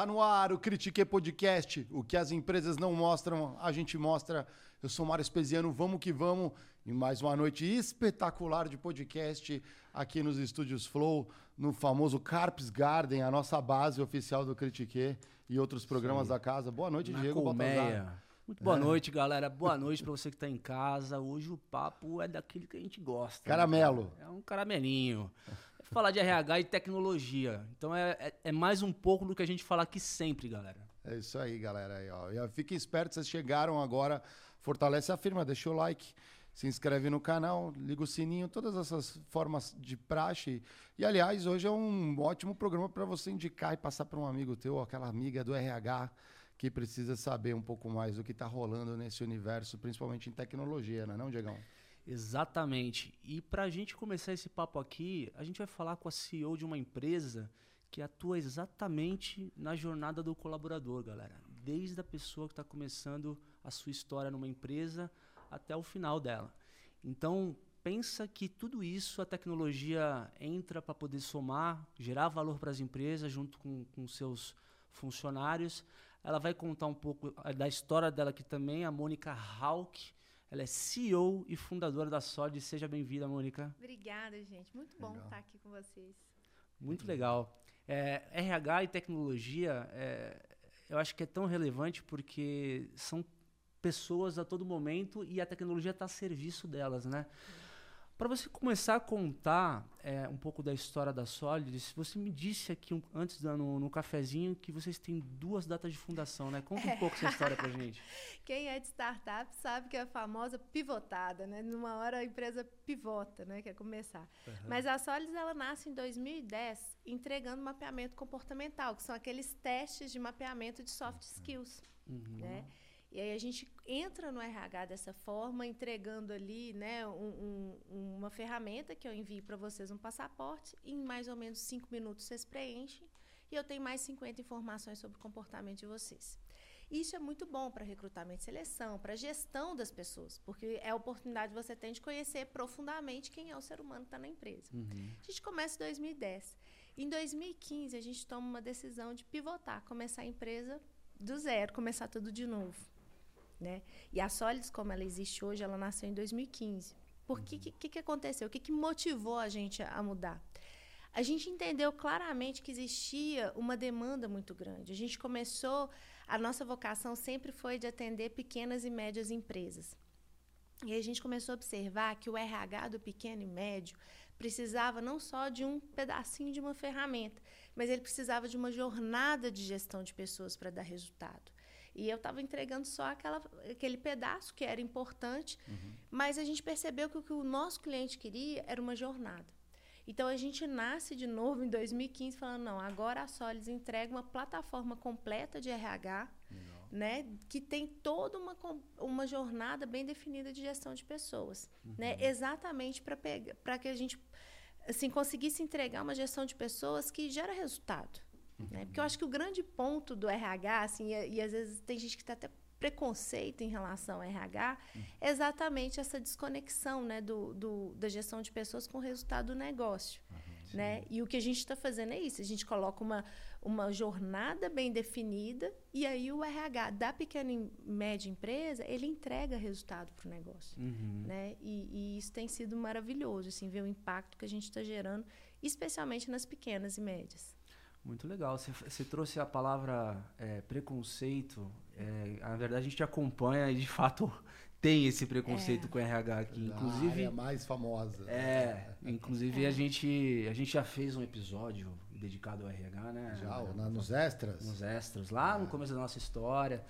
Tá no ar o Critique Podcast. O que as empresas não mostram, a gente mostra. Eu sou Mário Espesiano, vamos que vamos. E mais uma noite espetacular de podcast aqui nos estúdios Flow, no famoso Carpes Garden, a nossa base oficial do Critique e outros programas Sim. da casa. Boa noite, Na Diego colmeia. Baltazar. Muito boa é. noite, galera. Boa noite para você que está em casa. Hoje o papo é daquele que a gente gosta. Né, Caramelo. Né? É um caramelinho falar de RH e tecnologia. Então é, é, é, mais um pouco do que a gente fala aqui sempre, galera. É isso aí, galera. Aí, ó. Fiquem espertos, vocês chegaram agora. Fortalece a firma, deixa o like, se inscreve no canal, liga o sininho, todas essas formas de praxe. E, aliás, hoje é um ótimo programa para você indicar e passar para um amigo teu, aquela amiga do RH que precisa saber um pouco mais do que está rolando nesse universo, principalmente em tecnologia, não é não, Diegão? Exatamente. E para a gente começar esse papo aqui, a gente vai falar com a CEO de uma empresa que atua exatamente na jornada do colaborador, galera. Desde a pessoa que está começando a sua história numa empresa até o final dela. Então, pensa que tudo isso a tecnologia entra para poder somar, gerar valor para as empresas junto com, com seus funcionários. Ela vai contar um pouco da história dela aqui também, a Mônica Hawk ela é CEO e fundadora da Solid. Seja bem-vinda, Mônica. Obrigada, gente. Muito bom legal. estar aqui com vocês. Muito legal. É, RH e tecnologia, é, eu acho que é tão relevante porque são pessoas a todo momento e a tecnologia está a serviço delas, né? Para você começar a contar é, um pouco da história da Solid, você me disse aqui um, antes no, no, cafezinho que vocês têm duas datas de fundação, né? Conta um é. pouco essa história para gente. Quem é de startup sabe que é a famosa pivotada, né? Numa hora a empresa pivota, né? Quer começar. Uhum. Mas a Solid ela nasce em 2010 entregando mapeamento comportamental, que são aqueles testes de mapeamento de soft skills, uhum. né? E aí a gente entra no RH dessa forma, entregando ali né, um, um, uma ferramenta que eu envio para vocês um passaporte. Em mais ou menos cinco minutos vocês preenchem e eu tenho mais 50 informações sobre o comportamento de vocês. Isso é muito bom para recrutamento e seleção, para gestão das pessoas, porque é a oportunidade que você tem de conhecer profundamente quem é o ser humano que está na empresa. Uhum. A gente começa em 2010. Em 2015, a gente toma uma decisão de pivotar, começar a empresa do zero, começar tudo de novo. Né? E a Solids, como ela existe hoje, ela nasceu em 2015. Por que, que, que aconteceu? O que, que motivou a gente a mudar? A gente entendeu claramente que existia uma demanda muito grande. A gente começou, a nossa vocação sempre foi de atender pequenas e médias empresas. E a gente começou a observar que o RH do pequeno e médio precisava não só de um pedacinho de uma ferramenta, mas ele precisava de uma jornada de gestão de pessoas para dar resultado. E eu estava entregando só aquela, aquele pedaço que era importante, uhum. mas a gente percebeu que o que o nosso cliente queria era uma jornada. Então a gente nasce de novo em 2015 falando não, agora a Solids entrega uma plataforma completa de RH, né, que tem toda uma, uma jornada bem definida de gestão de pessoas, né, uhum. né, exatamente para para que a gente assim conseguisse entregar uma gestão de pessoas que gera resultado. Né? Porque eu acho que o grande ponto do RH, assim, e, e às vezes tem gente que está até preconceito em relação ao RH, é exatamente essa desconexão né, do, do, da gestão de pessoas com o resultado do negócio. Uhum, né? E o que a gente está fazendo é isso, a gente coloca uma, uma jornada bem definida e aí o RH da pequena e média empresa, ele entrega resultado para o negócio. Uhum. Né? E, e, isso tem sido maravilhoso, assim, ver o impacto que a gente está gerando, especialmente nas pequenas e médias. Muito legal. Você, você trouxe a palavra é, preconceito. É, na verdade, a gente acompanha e, de fato, tem esse preconceito é. com o RH aqui. Inclusive, a área mais famosa. É, inclusive a, gente, a gente já fez um episódio dedicado ao RH, né? Já, na, nos extras? Nos extras, lá no começo da nossa história.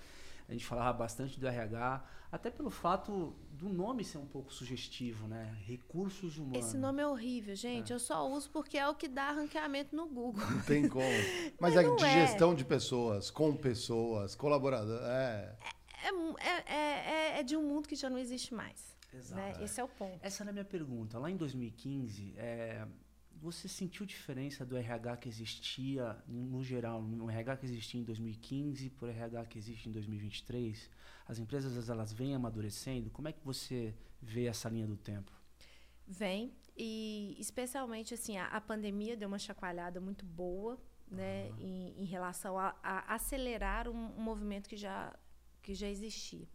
A gente falava bastante do RH, até pelo fato do nome ser um pouco sugestivo, né? Recursos humanos. Esse nome é horrível, gente. É. Eu só uso porque é o que dá ranqueamento no Google. Não tem como. Mas, Mas é de é. gestão de pessoas, com pessoas, colaboradores. É. É, é, é, de um mundo que já não existe mais. Exato. Né? Esse é o ponto. Essa era a minha pergunta. Lá em 2015, é, você sentiu diferença do RH que existia, no geral, no RH que existia em 2015 por RH que existe em 2023? As empresas elas vêm amadurecendo? Como é que você vê essa linha do tempo? Vem, e especialmente assim, a, a pandemia deu uma chacoalhada muito boa né, uhum. em, em, relação a, a acelerar um, um, movimento que já, que já existia.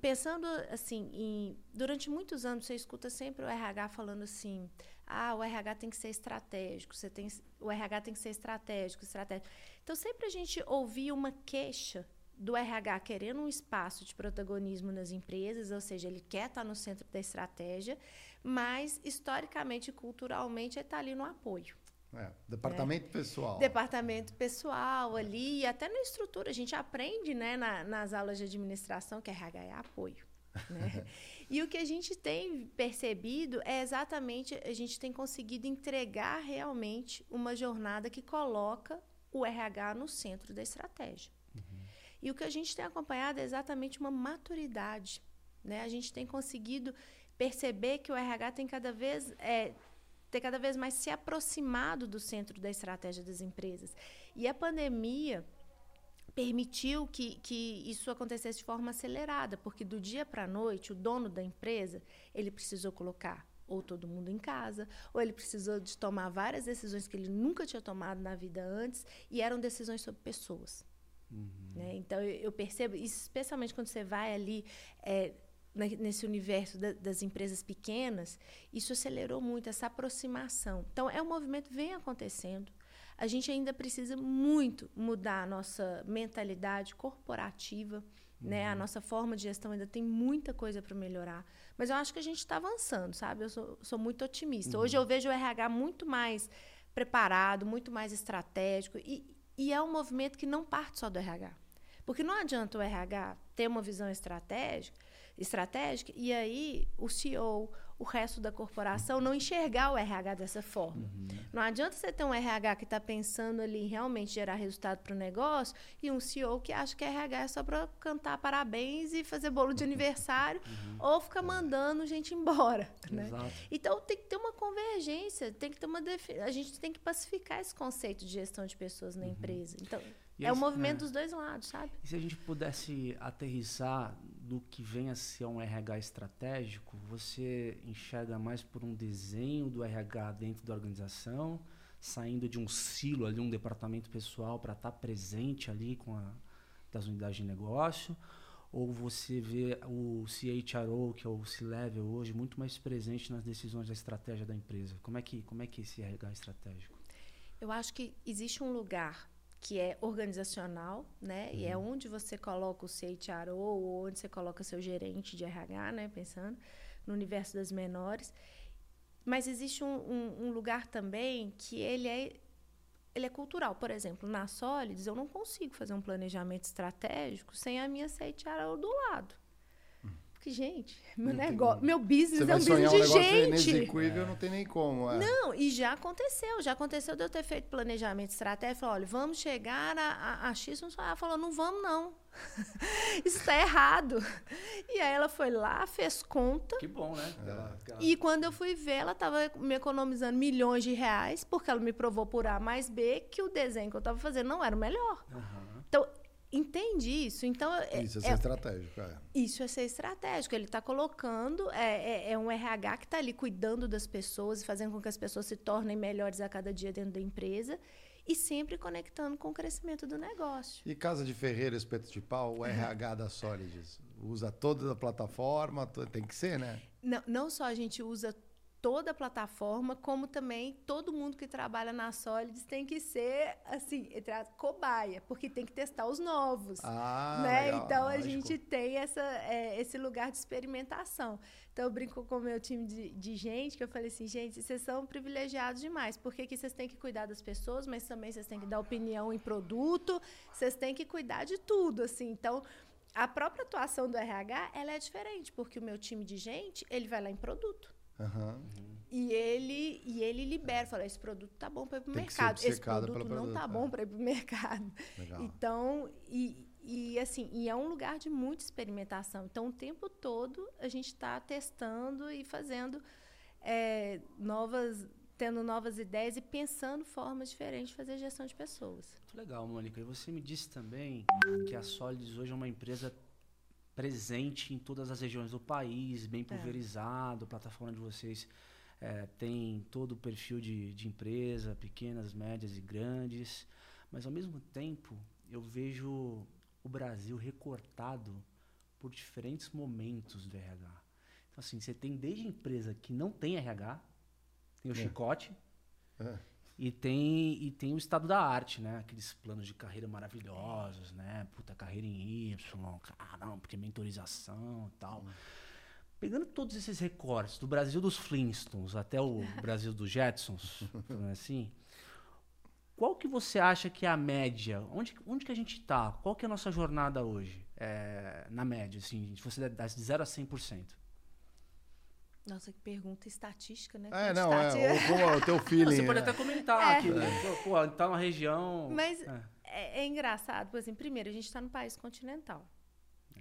Pensando assim, em, durante muitos anos você escuta sempre o RH falando assim: ah, o RH tem que ser estratégico, você tem, o RH tem que ser estratégico, estratégico. Então sempre a gente ouvia uma queixa do RH querendo um espaço de protagonismo nas empresas, ou seja, ele quer estar no centro da estratégia, mas historicamente e culturalmente ele está ali no apoio. É, departamento é. pessoal. Departamento pessoal ali, e até na estrutura. A gente aprende né, na, nas aulas de administração que RH é apoio. Né? e o que a gente tem percebido é exatamente a gente tem conseguido entregar realmente uma jornada que coloca o RH no centro da estratégia. E o que a gente tem acompanhado é exatamente uma maturidade. Né? A gente tem conseguido perceber que o RH tem cada vez é, ter cada vez mais se aproximado do centro da estratégia das empresas. E a pandemia permitiu que, que isso acontecesse de forma acelerada, porque do dia para a noite, o dono da empresa, ele precisou colocar ou todo mundo em casa, ou ele precisou de tomar várias decisões que ele nunca tinha tomado na vida antes, e eram decisões sobre pessoas. Uhum. Né? Então, eu, eu, percebo, especialmente quando você vai ali é, nesse universo da, das empresas pequenas, isso acelerou muito essa aproximação. Então, é um movimento que vem acontecendo. A gente ainda precisa muito mudar a nossa mentalidade corporativa, uhum. né? A uhum. nossa forma de gestão ainda tem muita coisa para melhorar. Mas eu acho que a gente está avançando, sabe? Eu sou, sou muito otimista. Uhum. Hoje eu vejo o RH muito mais preparado, muito mais estratégico. E, e é um movimento que não parte só do RH. Porque não adianta o RH ter uma visão estratégica estratégica, e aí o CEO, o resto da corporação não enxergar o RH dessa forma. Uhum. Não adianta você ter um RH que está pensando ali em realmente gerar resultado para o negócio e um CEO que acha que RH é só para cantar parabéns e fazer bolo de aniversário uhum. ou ficar mandando gente embora. Né? Então tem que ter uma convergência, tem que ter uma a gente tem que pacificar esse conceito de gestão de pessoas na uhum. empresa. Então é o movimento é. dos dois lados, sabe? E se a gente pudesse aterrissar do que vem a ser um RH estratégico, você enxerga mais por um desenho do RH dentro da organização, saindo de um silo ali, um departamento pessoal para estar tá presente ali com a das unidades de negócio, ou você vê o CHRO, que é o C-Level hoje, muito mais presente nas decisões da estratégia da empresa. Como é que, como é que é esse RH estratégico? Eu acho que existe um lugar que é organizacional, né? Uhum. E é uhum. onde você coloca o CHRO ou onde você coloca seu gerente de RH, né? Pensando no universo das menores. Mas existe um, um, um lugar também que ele é ele é cultural. Por exemplo, na Solids, eu não consigo fazer um planejamento estratégico sem a minha CHRO do lado. Porque, gente, meu negócio, meu business é um business de um gente. É. não tem nem como. É. Não, e já aconteceu. Já aconteceu de eu ter feito planejamento estratégico. Falei, olha, vamos chegar a, a, a X. Ela falou, não vamos, não. Isso está errado. E aí ela foi lá, fez conta. Que bom, né? É. E quando eu fui ver, ela estava me economizando milhões de reais, porque ela me provou por A mais B que o desenho que eu estava fazendo não era o melhor. Uhum. Então, entende isso. Então, é, isso é, é ser estratégico. É. Isso é ser estratégico. Ele está colocando, é, é, é, um RH que está ali cuidando das pessoas e fazendo com que as pessoas se tornem melhores a cada dia dentro da empresa e sempre conectando com o crescimento do negócio. E Casa de Ferreira, Espeto de Pau, o RH da Solids, usa toda a plataforma, tem que ser, né? Não, não só a gente usa toda a plataforma, como também todo mundo que trabalha na Solids tem que ser, assim, cobaia, porque tem que testar os novos. Ah, né? Legal, então, lógico. a gente tem essa, é, esse lugar de experimentação. Então, eu brinco com o meu time de, de, gente, que eu falei assim, gente, vocês são privilegiados demais, porque aqui vocês têm que cuidar das pessoas, mas também vocês têm que dar opinião em produto, vocês têm que cuidar de tudo, assim. Então, a própria atuação do RH, ela é diferente, porque o meu time de gente, ele vai lá em produto. Uhum. E ele e ele libera, fala, esse produto tá bom para ir pro Tem mercado, esse produto não tá bom é. para ir pro mercado. Legal. Então, e, e assim, e é um lugar de muita experimentação. Então, o tempo todo a gente está testando e fazendo é, novas, tendo novas ideias e pensando formas diferentes de fazer gestão de pessoas. Muito legal, Mônica. E você me disse também que a Solids hoje é uma empresa presente em todas as regiões do país, bem é. pulverizado, é. a plataforma de vocês é, tem todo o perfil de, de empresa, pequenas, médias e grandes, mas ao mesmo tempo eu vejo o Brasil recortado por diferentes momentos do RH. Então, assim, você tem desde empresa que não tem RH, tem o é. chicote, é. E, tem, e tem o estado da arte, né? Aqueles planos de carreira maravilhosos, né? Puta, carreira em Y, caramba, porque mentorização e tal. Hum. Pegando todos esses recortes, do Brasil dos Flintstones até o Brasil dos Jetsons, assim, qual que você acha que é a média? Onde, onde que a gente está? Qual que é a nossa jornada hoje? É, na média, assim, se você der de 0 a 100%. Nossa, que pergunta estatística, né? É, não, é, ou é o teu feeling. Você pode até comentar é. aqui, né? Pô, tá numa região... Mas é. é, é engraçado, por exemplo, primeiro, a gente está no país continental.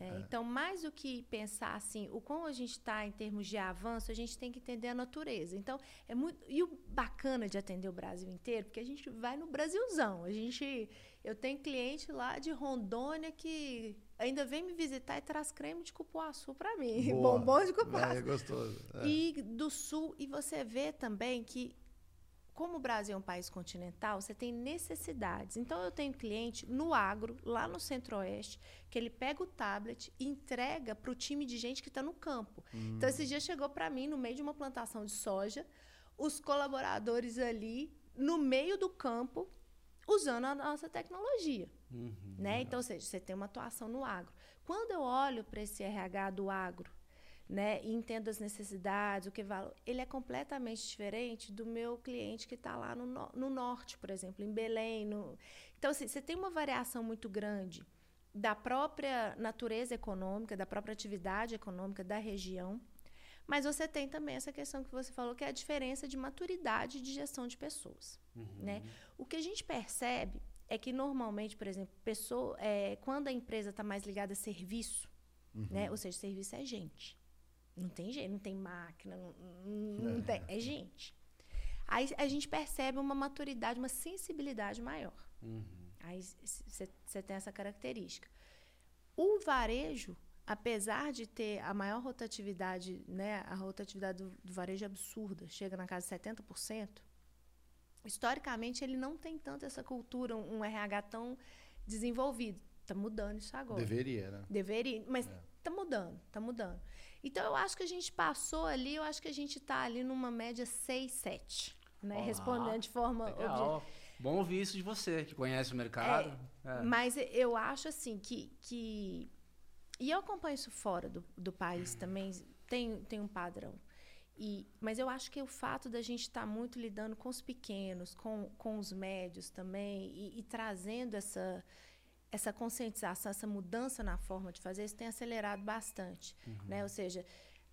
É, é. Então, mais do que pensar assim, o quão a gente está em termos de avanço, a gente tem que entender a natureza. Então, é muito. E o bacana de atender o Brasil inteiro, porque a gente vai no Brasilzão. A gente. Eu tenho cliente lá de Rondônia que ainda vem me visitar e traz creme de cupuaçu para mim. Boa. Bombom de cupuaçu. É, gostoso. É. E do sul, e você vê também que como o Brasil é um país continental, você tem necessidades. Então, eu tenho cliente no agro, lá no centro-oeste, que ele pega o tablet e entrega para o time de gente que está no campo. Hum. Então, esse dia chegou para mim, no meio de uma plantação de soja, os colaboradores ali, no meio do campo, usando a nossa tecnologia. Uhum, né? Então, ou seja, você tem uma atuação no agro. Quando eu olho para esse RH do agro, né, e entendo as necessidades, o que vale, ele é completamente diferente do meu cliente que está lá no, no, norte, por exemplo, em Belém. No... Então, assim, você tem uma variação muito grande da própria natureza econômica, da própria atividade econômica da região, mas você tem também essa questão que você falou, que é a diferença de maturidade de gestão de pessoas. Uhum. Né? O que a gente percebe é que, normalmente, por exemplo, pessoa, é, quando a empresa está mais ligada a serviço, uhum. né? ou seja, serviço é gente. Não tem jeito, não tem máquina, não, não é. tem, é gente. Aí a gente percebe uma maturidade, uma sensibilidade maior. Uhum. Aí você tem essa característica. O varejo, apesar de ter a maior rotatividade, né, a rotatividade do, do varejo é absurda, chega na casa de 70%, historicamente ele não tem tanto essa cultura, um, RH tão desenvolvido. Está mudando isso agora. Deveria, né? Deveria, mas está é. Tá mudando, está mudando. Então, eu acho que a gente passou ali, eu acho que a gente está ali numa média 6, 7. Né? Olá, Respondendo de forma objetiva. Bom ouvir isso de você, que conhece o mercado. É, é. Mas eu acho assim que, que. E eu acompanho isso fora do, do país também, tem, tem um padrão. E, mas eu acho que o fato da gente estar tá muito lidando com os pequenos, com, com os médios também, e, e trazendo essa, essa conscientização, essa mudança na forma de fazer, isso tem acelerado bastante. Uhum. Né? Ou seja,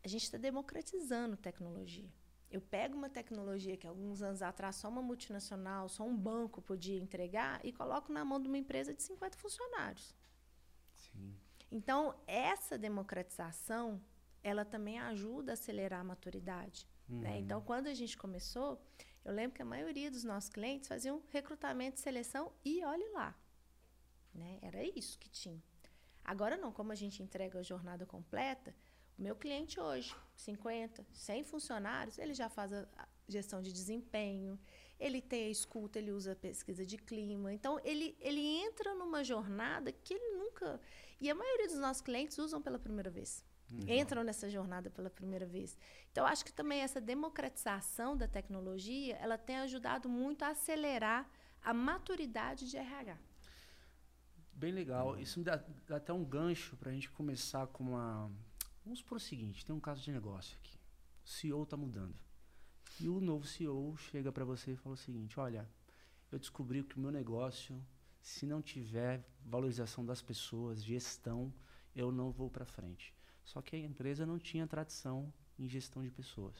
a gente está democratizando tecnologia. Eu pego uma tecnologia que alguns anos atrás só uma multinacional, só um banco podia entregar e coloco na mão de uma empresa de 50 funcionários. Sim. Então, essa democratização, ela também ajuda a acelerar a maturidade. Né? Uhum. Né? Então, quando a gente começou, eu lembro que a maioria dos nossos clientes faziam recrutamento e seleção e olhe lá. Né? Era isso que tinha. Agora não, como a gente entrega a jornada completa, o meu cliente hoje, 50, 100 funcionários, ele já faz a gestão de desempenho, ele tem a escuta, ele usa a pesquisa de clima. Então, ele, ele entra numa jornada que ele nunca. E a maioria dos nossos clientes usam pela primeira vez. Uhum. Entram nessa jornada pela primeira vez. Então, acho que também essa democratização da tecnologia, ela tem ajudado muito a acelerar a maturidade de RH. Bem legal. Isso me dá, dá até um gancho para a gente começar com uma. Vamos por o seguinte: tem um caso de negócio aqui. O CEO está mudando. E o novo CEO chega para você e fala o seguinte: olha, eu descobri que o meu negócio, se não tiver valorização das pessoas, gestão, eu não vou para frente. Só que a empresa não tinha tradição em gestão de pessoas,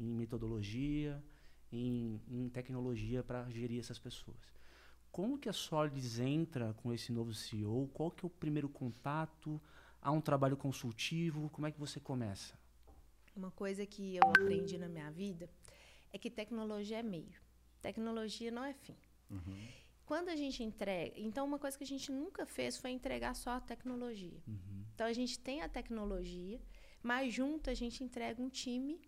em metodologia, em, em tecnologia para gerir essas pessoas. Como que a Solids entra com esse novo CEO? Qual que é o primeiro contato? Há um trabalho consultivo? Como é que você começa? Uma coisa que eu aprendi na minha vida é que tecnologia é meio. Tecnologia não é fim. Uhum. Quando a gente entrega. Então, uma coisa que a gente nunca fez foi entregar só a tecnologia. Uhum. Então, a gente tem a tecnologia, mas junto a gente entrega um time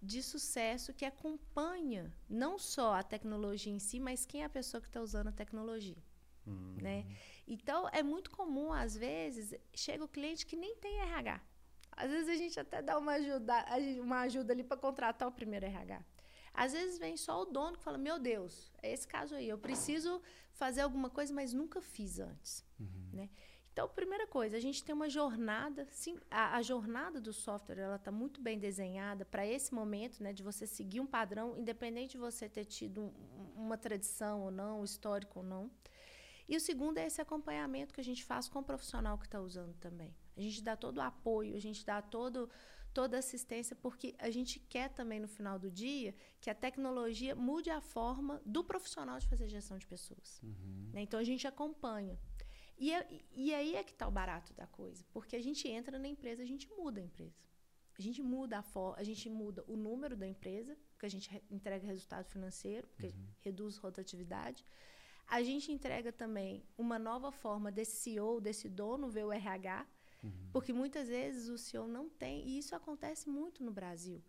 de sucesso que acompanha não só a tecnologia em si, mas quem é a pessoa que está usando a tecnologia. Uhum. Né? Então, é muito comum, às vezes, chega o cliente que nem tem RH. Às vezes a gente até dá uma ajuda, uma ajuda ali para contratar o primeiro RH. Às vezes vem só o dono que fala: Meu Deus, é esse caso aí, eu preciso fazer alguma coisa, mas nunca fiz antes. Uhum. Né? Então, primeira coisa, a gente tem uma jornada, sim, a, a jornada do software ela está muito bem desenhada para esse momento, né, de você seguir um padrão, independente de você ter tido um, uma tradição ou não, histórico ou não. E o segundo é esse acompanhamento que a gente faz com o profissional que está usando também. A gente dá todo o apoio, a gente dá todo, toda a assistência, porque a gente quer também, no final do dia, que a tecnologia mude a forma do profissional de fazer gestão de pessoas. Uhum. Né? Então, a gente acompanha. E, é, e aí é que está o barato da coisa, porque a gente entra na empresa, a gente muda a empresa. A gente muda a forma, a gente muda o número da empresa, porque a gente re entrega resultado financeiro, porque uhum. reduz rotatividade. A gente entrega também uma nova forma desse CEO, desse dono ver o RH, uhum. porque muitas vezes o CEO não tem, e isso acontece muito no Brasil.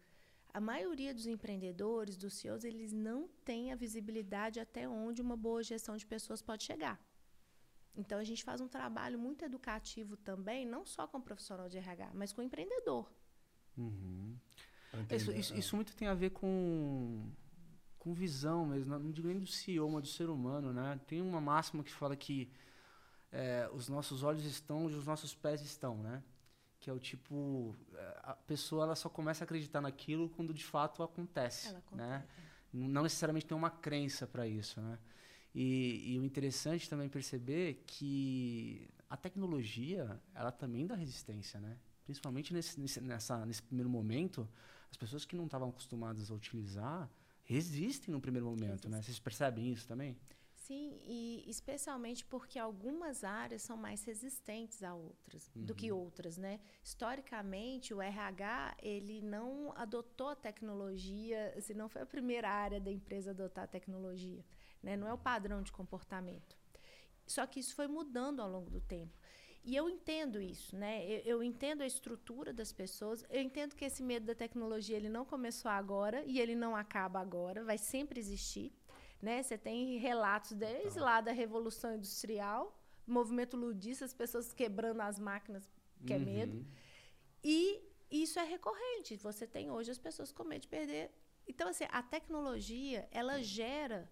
A maioria dos empreendedores, dos CEOs, eles não têm a visibilidade até onde uma boa gestão de pessoas pode chegar. Então a gente faz um trabalho muito educativo também, não só com o profissional de RH, mas com o empreendedor. Uhum. Isso, isso, isso, muito tem a ver com, com visão mesmo, não digo nem do CEO, mas do ser humano, né? Tem uma máxima que fala que é, os nossos olhos estão onde os nossos pés estão, né? Que é o tipo, é, a pessoa ela só começa a acreditar naquilo quando de fato acontece, ela né? Não necessariamente tem uma crença para isso, né? E, e, o interessante também perceber que a tecnologia, ela também dá resistência, né? Principalmente nesse, nesse, nessa, nesse primeiro momento, as pessoas que não estavam acostumadas a utilizar resistem no primeiro momento, né? Vocês percebem isso também? Sim, e especialmente porque algumas áreas são mais resistentes a outras uhum. do que uhum. outras, né? Historicamente, o RH ele não adotou a tecnologia, se não foi a primeira área da empresa a adotar a tecnologia. Né? Não é o padrão de comportamento. Só que isso foi mudando ao longo do tempo. E eu entendo isso, né? Eu, eu, entendo a estrutura das pessoas. Eu entendo que esse medo da tecnologia ele não começou agora e ele não acaba agora. Vai sempre existir, né? Você tem relatos desde então. lá da revolução industrial, movimento ludista, as pessoas quebrando as máquinas, que é uhum. medo. E isso é recorrente. Você tem hoje as pessoas com medo de perder. Então assim, a tecnologia ela gera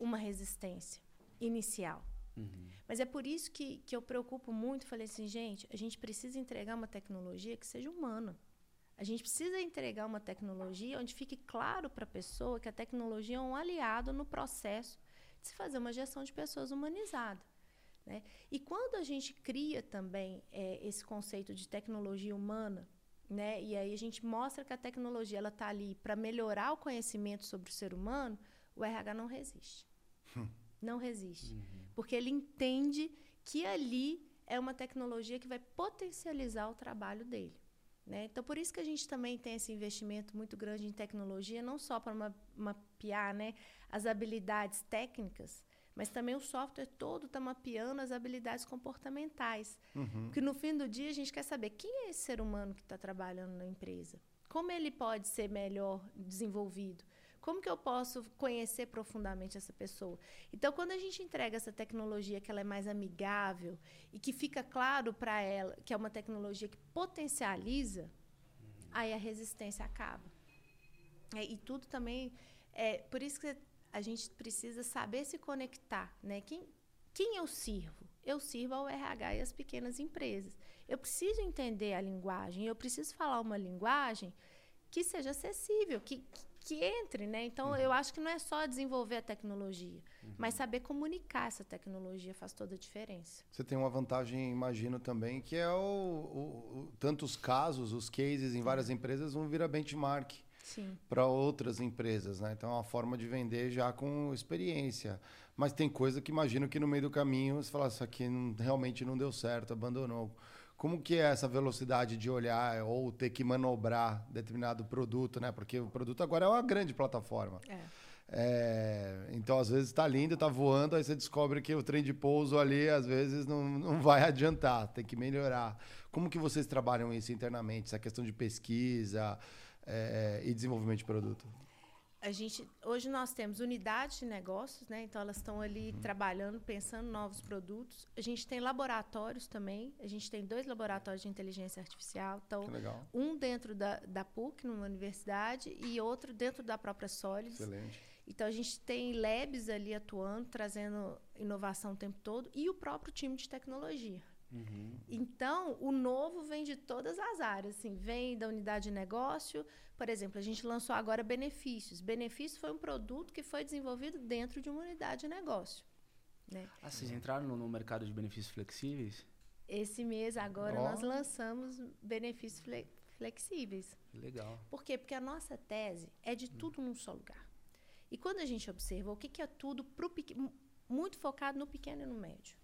uma resistência inicial. Uhum. Mas é por isso que, que eu preocupo muito. Falei assim, gente, a gente precisa entregar uma tecnologia que seja humana. A gente precisa entregar uma tecnologia onde fique claro para a pessoa que a tecnologia é um aliado no processo de se fazer uma gestão de pessoas humanizada. Né? E quando a gente cria também é, esse conceito de tecnologia humana, né? e aí a gente mostra que a tecnologia está ali para melhorar o conhecimento sobre o ser humano, o RH não resiste. Não resiste. Uhum. Porque ele entende que ali é uma tecnologia que vai potencializar o trabalho dele. Né? Então, por isso que a gente também tem esse investimento muito grande em tecnologia, não só para mapear né, as habilidades técnicas, mas também o software todo está mapeando as habilidades comportamentais. Uhum. Porque no fim do dia a gente quer saber quem é esse ser humano que está trabalhando na empresa, como ele pode ser melhor desenvolvido, como que eu posso conhecer profundamente essa pessoa? Então, quando a gente entrega essa tecnologia que ela é mais amigável e que fica claro para ela que é uma tecnologia que potencializa, aí a resistência acaba. É, e tudo também é por isso que a gente precisa saber se conectar, né? Quem, quem eu sirvo? Eu sirvo ao RH e às pequenas empresas. Eu preciso entender a linguagem, eu preciso falar uma linguagem que seja acessível, que, que entre, né? Então, uhum. eu acho que não é só desenvolver a tecnologia, uhum. mas saber comunicar essa tecnologia faz toda a diferença. Você tem uma vantagem, imagino também, que é o, o, o tantos casos, os cases em várias empresas vão virar benchmark para outras empresas, né? Então, é uma forma de vender já com experiência. Mas tem coisa que imagino que no meio do caminho você fala, isso aqui não, realmente não deu certo, abandonou. Como que é essa velocidade de olhar ou ter que manobrar determinado produto, né? Porque o produto agora é uma grande plataforma. É. É, então, às vezes está lindo, está voando, aí você descobre que o trem de pouso ali, às vezes, não, não vai adiantar, tem que melhorar. Como que vocês trabalham isso internamente? Essa questão de pesquisa, é, e desenvolvimento de produto? A gente, hoje nós temos unidades de negócios, né? Então elas estão ali uhum. trabalhando, pensando em novos produtos. A gente tem laboratórios também. A gente tem dois laboratórios de inteligência artificial. Então, um dentro da, da PUC, numa universidade, e outro dentro da própria Solids. Excelente. Então a gente tem labs ali atuando, trazendo inovação o tempo todo, e o próprio time de tecnologia. Uhum. Então, o novo vem de todas as áreas. Assim, vem da unidade de negócio. Por exemplo, a gente lançou agora benefícios. Benefícios foi um produto que foi desenvolvido dentro de uma unidade de negócio. Né? Ah, vocês entraram no, no mercado de benefícios flexíveis? Esse mês agora oh. nós lançamos benefícios fle flexíveis. Legal. Por quê? Porque a nossa tese é de tudo hum. num só lugar. E quando a gente observa o que, que é tudo pro, muito focado no pequeno e no médio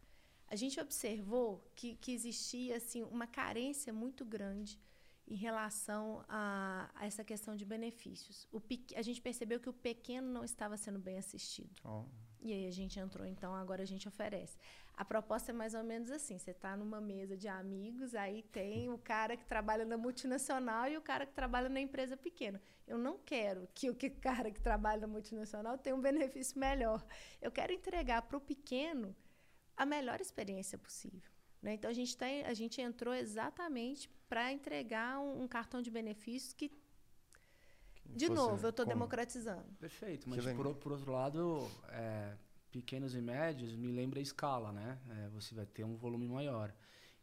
a gente observou que, que existia assim, uma carência muito grande em relação a, a essa questão de benefícios. O, a gente percebeu que o pequeno não estava sendo bem assistido. Oh. E aí a gente entrou, então agora a gente oferece. A proposta é mais ou menos assim: você está numa mesa de amigos, aí tem o cara que trabalha na multinacional e o cara que trabalha na empresa pequena. Eu não quero que o que cara que trabalha na multinacional tenha um benefício melhor. Eu quero entregar para o pequeno a melhor experiência possível. Né? Então, a gente, tá, a gente entrou exatamente para entregar um, um, cartão de benefícios que, de novo, eu estou democratizando. Perfeito, mas por, por, outro lado, é, pequenos e médios me lembra a escala, né? É, você vai ter um volume maior.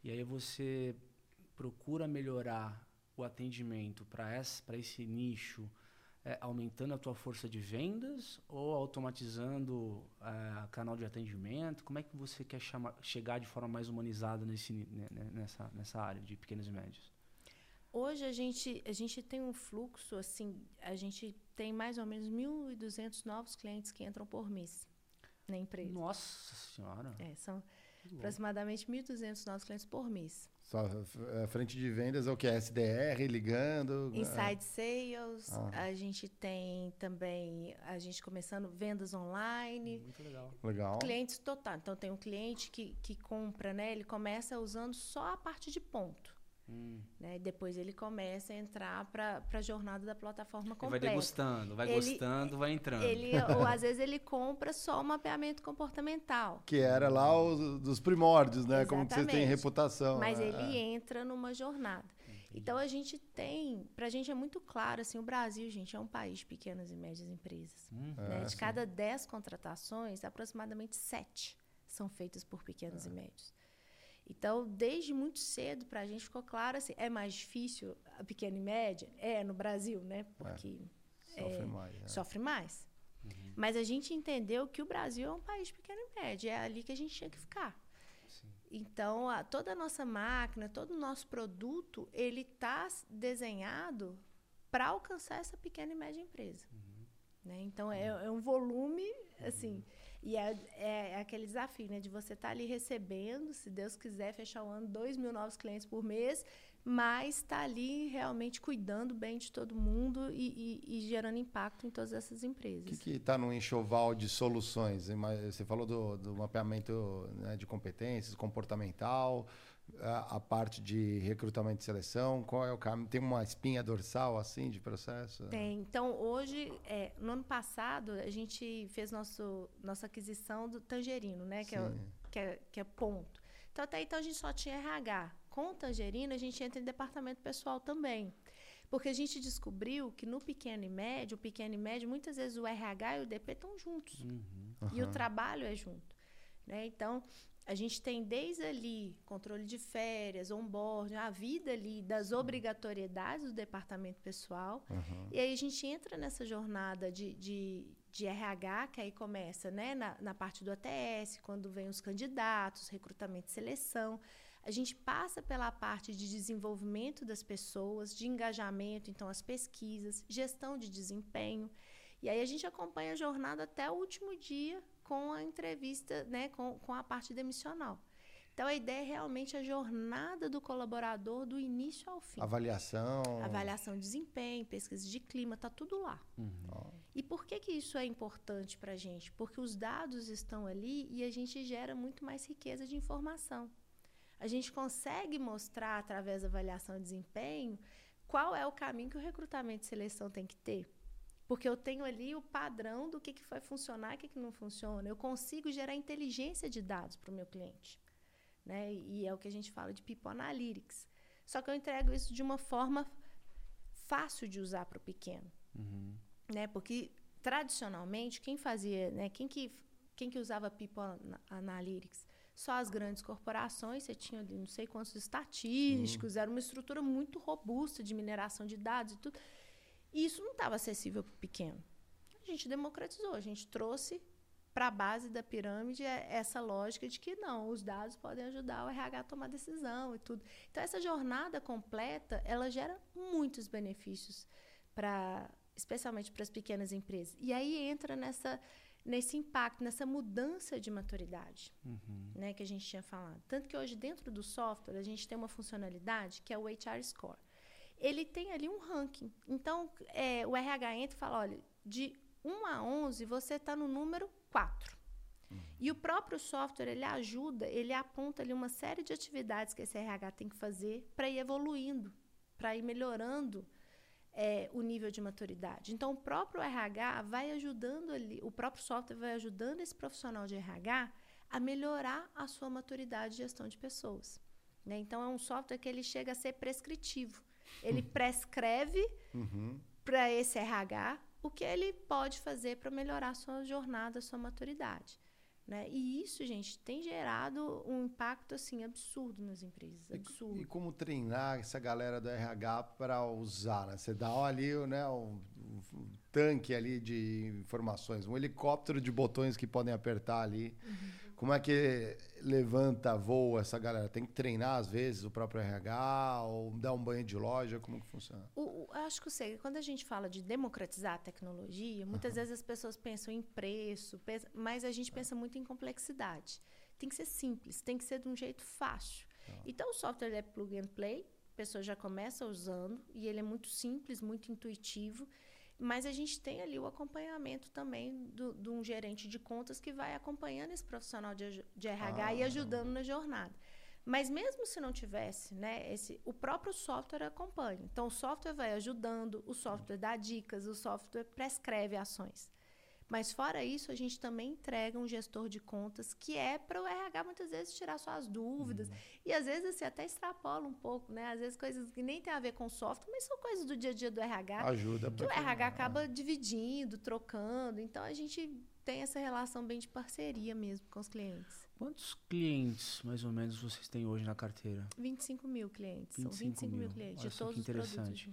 E aí você procura melhorar o atendimento para esse nicho, é, aumentando a tua força de vendas ou automatizando é, canal de atendimento? Como é que você quer chama, chegar de forma mais humanizada nesse, nessa, nessa área de pequenos e médios? Hoje a gente, a gente tem um fluxo, assim, a gente tem mais ou menos 1.200 novos clientes que entram por mês na empresa. Nossa Senhora! É, são aproximadamente 1.200 novos clientes por mês. Só a frente de vendas é o que? SDR ligando? Inside Sales. Ah. A gente tem também, a gente começando vendas online. Muito legal. Legal. Clientes total. Então tem um cliente que, que compra, né? Ele começa usando só a parte de ponto. Hum. Né? Depois ele começa a entrar para a jornada da plataforma completa. Ele vai degustando, vai ele, gostando, vai entrando. Ele, ou às vezes ele compra só o mapeamento comportamental. Que era lá os, dos primórdios, né? Exatamente. Como que vocês têm reputação. Mas né? ele entra numa jornada. Entendi. Então a gente tem, para a gente é muito claro, assim, o Brasil, gente, é um país de pequenas e médias empresas. Hum. Né? É, de sim. cada 10 contratações, aproximadamente 7 são feitas por pequenos é. e médios. Então, desde muito cedo, para a gente ficou claro assim, é mais difícil a pequena e média? É, no Brasil, né? Porque é, sofre é, mais. Né? Sofre mais. Uhum. Mas a gente entendeu que o Brasil é um país pequeno e médio, é ali que a gente tinha que ficar. Sim. Então, a, toda a nossa máquina, todo o nosso produto, ele está desenhado para alcançar essa pequena e média empresa. Uhum. Né? Então, é, é, um volume, assim... E é, é, é, aquele desafio, né? De você estar tá ali recebendo, se Deus quiser, fechar o ano, 2 mil novos clientes por mês, mas estar tá ali realmente cuidando bem de todo mundo e, e, e gerando impacto em todas essas empresas. O que está no enxoval de soluções? Você falou do, do mapeamento né, de competências, comportamental, a, a, parte de recrutamento e seleção? Qual é o caminho? Tem uma espinha dorsal assim de processo? Tem. Então, hoje, é, no ano passado, a gente fez nosso, nossa aquisição do Tangerino, né? Que é, que, é, que é ponto. Então, até então, a gente só tinha RH. Com o Tangerino, a gente entra em departamento pessoal também. Porque a gente descobriu que no pequeno e médio, o pequeno e médio, muitas vezes o RH e o DP estão juntos. Uhum. E uhum. o trabalho é junto. Né? Então, a gente tem desde ali controle de férias, onboard, a vida ali das obrigatoriedades do departamento pessoal. Uhum. E aí a gente entra nessa jornada de, de, de RH, que aí começa né, na, na parte do ATS, quando vem os candidatos, recrutamento e seleção. A gente passa pela parte de desenvolvimento das pessoas, de engajamento, então as pesquisas, gestão de desempenho. E aí a gente acompanha a jornada até o último dia com a entrevista, né, com, com a parte demissional. Então, a ideia é realmente a jornada do colaborador do início ao fim. Avaliação. Avaliação de desempenho, pesquisa de clima, está tudo lá. Uhum. E por que, que isso é importante para a gente? Porque os dados estão ali e a gente gera muito mais riqueza de informação. A gente consegue mostrar, através da avaliação de desempenho, qual é o caminho que o recrutamento e seleção tem que ter. Porque eu tenho ali o padrão do que, que vai funcionar e o que, que não funciona. Eu consigo gerar inteligência de dados para o meu cliente. Né? E é o que a gente fala de People Analytics. Só que eu entrego isso de uma forma fácil de usar para o pequeno. Uhum. Né? Porque, tradicionalmente, quem fazia, né? quem, que, quem que usava People Analytics? Só as grandes corporações, você tinha ali não sei quantos estatísticos, uhum. era uma estrutura muito robusta de mineração de dados e tudo. E isso não estava acessível para o pequeno. A gente democratizou, a gente trouxe para a base da pirâmide essa lógica de que não, os dados podem ajudar o RH a tomar decisão e tudo. Então essa jornada completa, ela gera muitos benefícios para especialmente para as pequenas empresas. E aí entra nessa nesse impacto, nessa mudança de maturidade, uhum. né, que a gente tinha falado. Tanto que hoje dentro do software a gente tem uma funcionalidade que é o HR Score ele tem ali um ranking. Então, é, o RH entra e fala, olha, de 1 a 11, você está no número 4. Uhum. E o próprio software, ele ajuda, ele aponta ali uma série de atividades que esse RH tem que fazer para ir evoluindo, para ir melhorando é, o nível de maturidade. Então, o próprio RH vai ajudando ali, o próprio software vai ajudando esse profissional de RH a melhorar a sua maturidade de gestão de pessoas. Né? Então, é um software que ele chega a ser prescritivo. Ele prescreve uhum. para esse RH o que ele pode fazer para melhorar a sua jornada, a sua maturidade. Né? E isso, gente, tem gerado um impacto assim absurdo nas empresas. Absurdo. E, e como treinar essa galera do RH para usar? Né? Você dá ali né, um, um, tanque ali de informações, um helicóptero de botões que podem apertar ali. Uhum como é que levanta voo essa galera? Tem que treinar, às vezes, o próprio RH ou dar um banho de loja? Como que funciona? O, o, acho que sei. Quando a gente fala de democratizar a tecnologia, muitas uhum. vezes as pessoas pensam em preço, mas a gente pensa muito em complexidade. Tem que ser simples, tem que ser de um jeito fácil. Uhum. Então, o software é plug and play, a pessoa já começa usando e ele é muito simples, muito intuitivo. Mas a gente tem ali o acompanhamento também de um gerente de contas que vai acompanhando esse profissional de, de RH ah, e ajudando na jornada. Mas mesmo se não tivesse, né, esse, o próprio software acompanha. Então, o software vai ajudando, o software dá dicas, o software prescreve ações. Mas fora isso, a gente também entrega um gestor de contas que é para o RH muitas vezes tirar suas dúvidas. Uhum. E às vezes assim, até extrapola um pouco, né? Às vezes coisas que nem tem a ver com software, mas são coisas do dia a dia do RH. Ajuda. Que o RH acaba dividindo, trocando. Então a gente tem essa relação bem de parceria mesmo com os clientes. Quantos clientes, mais ou menos, vocês têm hoje na carteira? 25 mil clientes. 25 são 25 mil, mil clientes Olha de todos os produtos.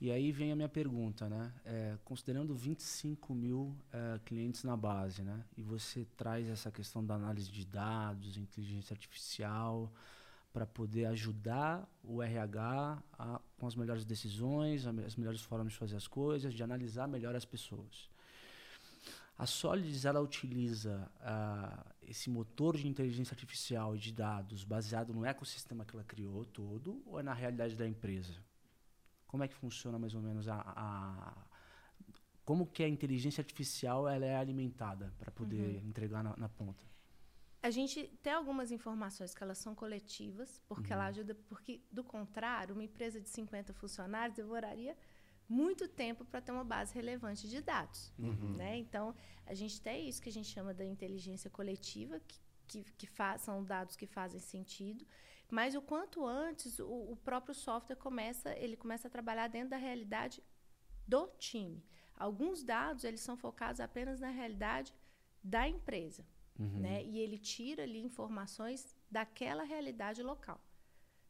E aí vem a minha pergunta, né? É, considerando 25 mil é, clientes na base, né? E você traz essa questão da análise de dados, inteligência artificial, para poder ajudar o RH a, com as melhores decisões, as melhores formas de fazer as coisas, de analisar melhor as pessoas. A Solids ela utiliza uh, esse motor de inteligência artificial e de dados baseado no ecossistema que ela criou todo ou é na realidade da empresa? Como é que funciona mais ou menos a, a como que a inteligência artificial ela é alimentada para poder uhum. entregar na, na, ponta? A gente tem algumas informações que elas são coletivas, porque uhum. ela ajuda, porque do contrário, uma empresa de 50 funcionários demoraria muito tempo para ter uma base relevante de dados, uhum. né? Então, a gente tem isso que a gente chama da inteligência coletiva, que, que, que faz, são dados que fazem sentido, mas o quanto antes o, o próprio software começa, ele começa a trabalhar dentro da realidade do time. Alguns dados eles são focados apenas na realidade da empresa, uhum. né? E ele tira ali informações daquela realidade local.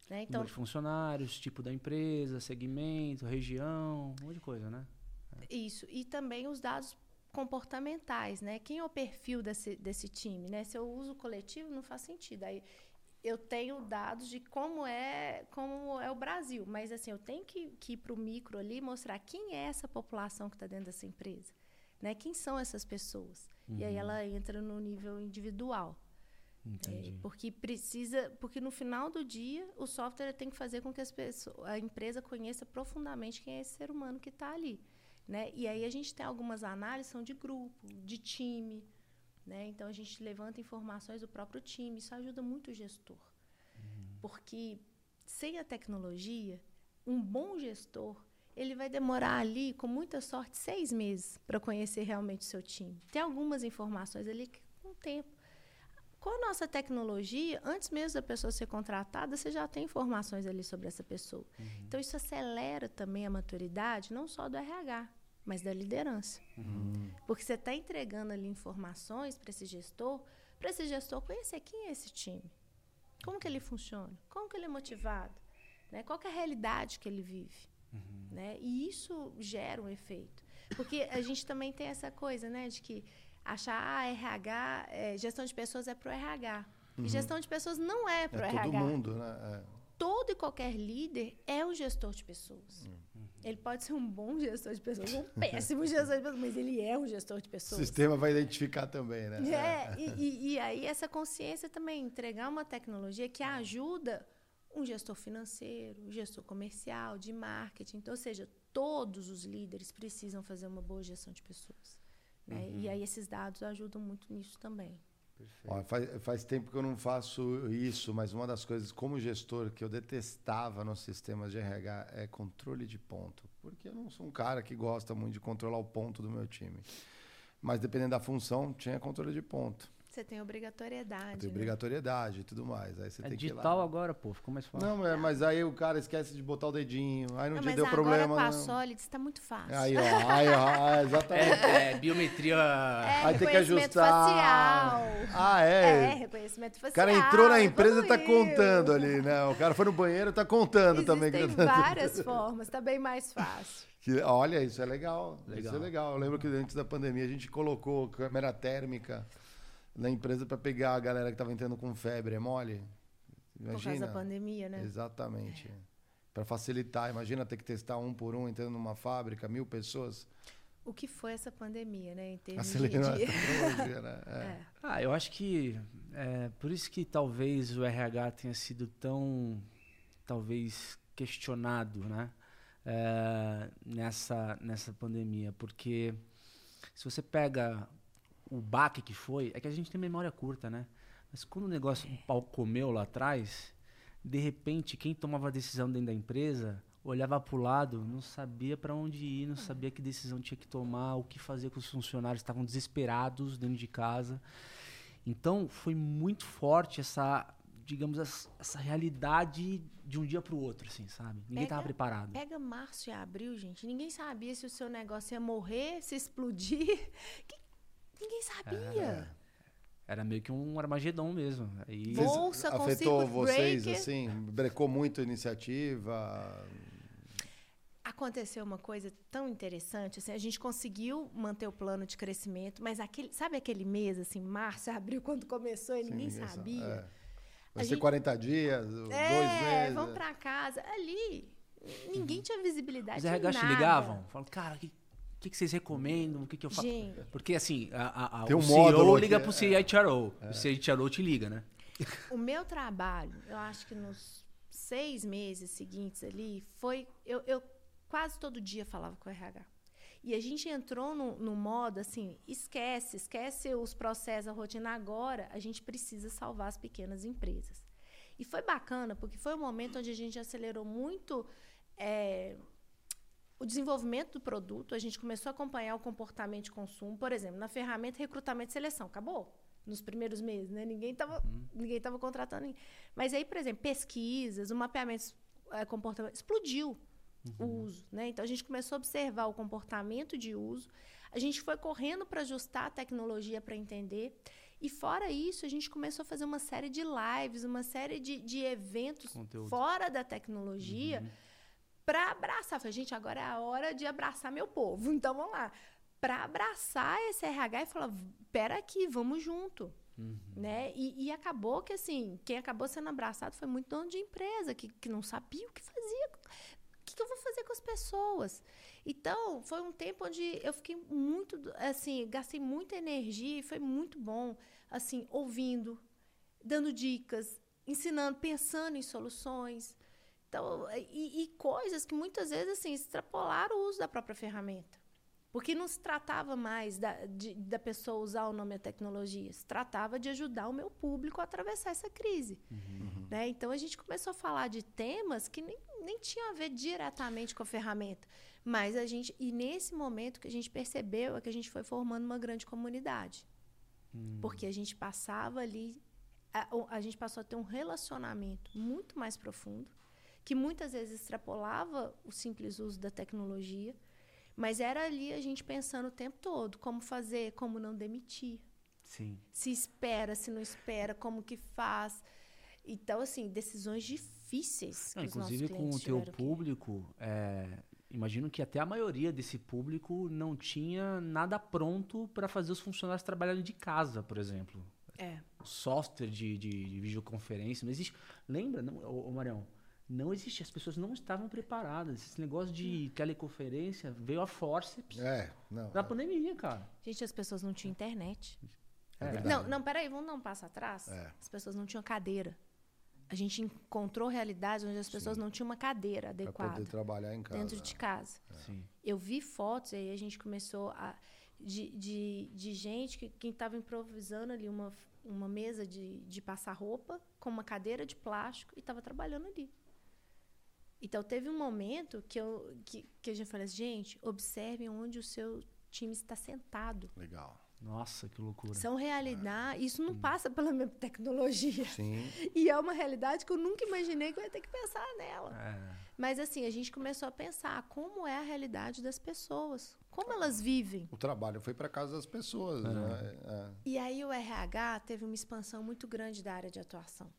Né? Então, Número de funcionários, tipo da empresa, segmento, região, um monte de coisa, né? É. Isso. E também os dados comportamentais, né? Quem é o perfil desse, desse time, né? Se eu uso coletivo, não faz sentido. Aí eu tenho dados de como é como é o Brasil, mas assim eu tenho que, que ir para o micro ali mostrar quem é essa população que está dentro dessa empresa, né? Quem são essas pessoas? Uhum. E aí uhum. ela entra no nível individual. É, porque precisa, porque no final do dia o software tem que fazer com que as pessoas, a empresa conheça profundamente quem é esse ser humano que está ali, né? E aí a gente tem algumas análises são de grupo, de time, né? Então a gente levanta informações do próprio time, isso ajuda muito o gestor. Uhum. Porque sem a tecnologia, um bom gestor, ele vai demorar ali, com muita sorte, seis meses para conhecer realmente o seu time. Tem algumas informações ali que com o tempo. Com a nossa tecnologia, antes mesmo da pessoa ser contratada, você já tem informações ali sobre essa pessoa. Uhum. Então, isso acelera também a maturidade, não só do RH, mas da liderança. Uhum. Porque você está entregando ali informações para esse gestor, para esse gestor conhecer quem é esse time, como que ele funciona, como que ele é motivado, né? qual é a realidade que ele vive. Uhum. Né? E isso gera um efeito. Porque a gente também tem essa coisa né, de que achar ah, RH, é, gestão de pessoas é para o RH. Uhum. E gestão de pessoas não é para o é RH. Todo mundo, né? É. Todo e qualquer líder é um gestor de pessoas. Uhum. Ele pode ser um bom gestor de pessoas, um péssimo gestor de pessoas, mas ele é um gestor de pessoas. O sistema vai identificar também, né? É, e, e, e aí essa consciência também, entregar uma tecnologia que ajuda um gestor financeiro, um gestor comercial, de marketing. Então, ou seja, todos os líderes precisam fazer uma boa gestão de pessoas. Né? Uhum. E aí esses dados ajudam muito nisso também. Faz, faz tempo que eu não faço isso, mas uma das coisas como gestor que eu detestava nos sistemas de RH é controle de ponto. Porque eu não sou um cara que gosta muito de controlar o ponto do meu time. Mas dependendo da função, tinha controle de ponto. Você tem obrigatoriedade. Tem né? obrigatoriedade e tudo mais. Aí você é tem digital que ir lá. agora, pô, ficou mais fácil. Não, é, mas aí o cara esquece de botar o dedinho, aí não, não te deu problema. Agora com a Solid está muito fácil. Aí, ó, aí, ó, exatamente. É, é biometria. É, aí tem que ajustar. facial. Ah, é? É, reconhecimento facial. O cara entrou na empresa e tá contando ali, né? O cara foi no banheiro tá contando Existem também. Tem várias formas, tá bem mais fácil. Que, olha, isso é legal, legal. Isso é legal. Eu lembro que antes da pandemia a gente colocou câmera térmica na empresa para pegar a galera que estava entrando com febre, é mole? Imagina. Por causa da pandemia, né? Exatamente. É. Para facilitar, imagina ter que testar um por um entrando numa fábrica, mil pessoas. O que foi essa pandemia, né? Em termos Acelerou de... né? É. É. Ah, eu acho que é por isso que talvez o RH tenha sido tão, talvez, questionado, né? É, nessa, nessa pandemia, porque se você pega o baque que foi, é que a gente tem memória curta, né? Mas quando o negócio, o pau comeu lá atrás, de repente, quem tomava a decisão dentro da empresa olhava para o lado, não sabia para onde ir, não sabia que decisão tinha que tomar, o que fazer com os funcionários, estavam desesperados dentro de casa. Então, foi muito forte essa, digamos, essa realidade de um dia para o outro, assim, sabe? Ninguém estava preparado. Pega março e abril, gente. Ninguém sabia se o seu negócio ia morrer, se explodir. Que Ninguém sabia. É. Era meio que um Armagedon mesmo. Aí... Bolsa Afetou vocês, breaker. assim? Brecou muito a iniciativa? Aconteceu uma coisa tão interessante, assim, a gente conseguiu manter o plano de crescimento, mas aquele, sabe aquele mês, assim, março, abril, quando começou e Sim, ninguém sabia? É. Vai a ser gente... 40 dias, é, dois meses. vamos para casa. Ali, ninguém tinha visibilidade Os RH te ligavam? Falaram, cara, que o que, que, vocês recomendam? O que, que eu faço? Gente. Porque assim, a, a, Tem um o CEO liga para o CHRO. É. O CHRO te liga, né? O meu trabalho, eu acho que nos seis meses seguintes ali, foi. Eu, eu quase todo dia falava com o RH. E a gente entrou no, no modo assim: esquece, esquece os processos, a rotina. Agora a gente precisa salvar as pequenas empresas. E foi bacana, porque foi um momento onde a gente acelerou muito. É, o desenvolvimento do produto, a gente começou a acompanhar o comportamento de consumo. Por exemplo, na ferramenta recrutamento e seleção, acabou nos primeiros meses, né? Ninguém estava uhum. ninguém tava contratando ninguém. Mas aí, por exemplo, pesquisas, o mapeamento é, comportamento explodiu uhum. o uso, né? Então a gente começou a observar o comportamento de uso. A gente foi correndo para ajustar a tecnologia para entender. E fora isso, a gente começou a fazer uma série de lives, uma série de, de eventos Conteúdo. fora da tecnologia. Uhum para abraçar. Falei, gente, agora é a hora de abraçar meu povo. Então vamos lá. Para abraçar esse RH e falar, pera aqui, vamos junto. Uhum. Né? E, e, acabou que, assim, quem acabou sendo abraçado foi muito dono de empresa, que, que não sabia o que fazia. O que, que eu vou fazer com as pessoas? Então, foi um tempo onde eu fiquei muito, assim, gastei muita energia e foi muito bom, assim, ouvindo, dando dicas, ensinando, pensando em soluções. Então, e, e, coisas que muitas vezes assim, extrapolaram o uso da própria ferramenta. Porque não se tratava mais da, de, da pessoa usar o nome da tecnologia, se tratava de ajudar o meu público a atravessar essa crise. Uhum. Né? Então a gente começou a falar de temas que nem, nem tinha a ver diretamente com a ferramenta. Mas a gente. E nesse momento que a gente percebeu é que a gente foi formando uma grande comunidade. Hum. Porque a gente passava ali. A, a gente passou a ter um relacionamento muito mais profundo, que muitas vezes extrapolava o simples uso da tecnologia. Mas era ali a gente pensando o tempo todo como fazer, como não demitir. Sim. Se espera, se não espera, como que faz. Então, assim, decisões difíceis. Não, inclusive com o teu público, é, imagino que até a maioria desse público não tinha nada pronto para fazer os funcionários trabalharem de casa, por exemplo. É. Software de, de, de videoconferência não existe. Lembra, não, ô, ô Marião? Não existe, as pessoas não estavam preparadas. Esse negócio de teleconferência veio a forceps é, não, na é. pandemia, cara. Gente, as pessoas não tinham internet. É não, não, peraí, vamos dar um passo atrás. É. As pessoas não tinham cadeira. A gente encontrou realidades onde as pessoas Sim. não tinham uma cadeira adequada. Para poder trabalhar em casa. Dentro de casa. É. Eu vi fotos, e aí a gente começou a. De, de, de gente que quem estava improvisando ali uma, uma mesa de, de passar roupa com uma cadeira de plástico e estava trabalhando ali. Então teve um momento que, eu, que, que a gente falou assim, gente, observem onde o seu time está sentado. Legal. Nossa, que loucura. São realidades. Isso não hum. passa pela minha tecnologia. Sim. E é uma realidade que eu nunca imaginei que eu ia ter que pensar nela. É. Mas assim, a gente começou a pensar como é a realidade das pessoas. Como elas vivem. O trabalho foi para casa das pessoas. É. Né? É. E aí o RH teve uma expansão muito grande da área de atuação.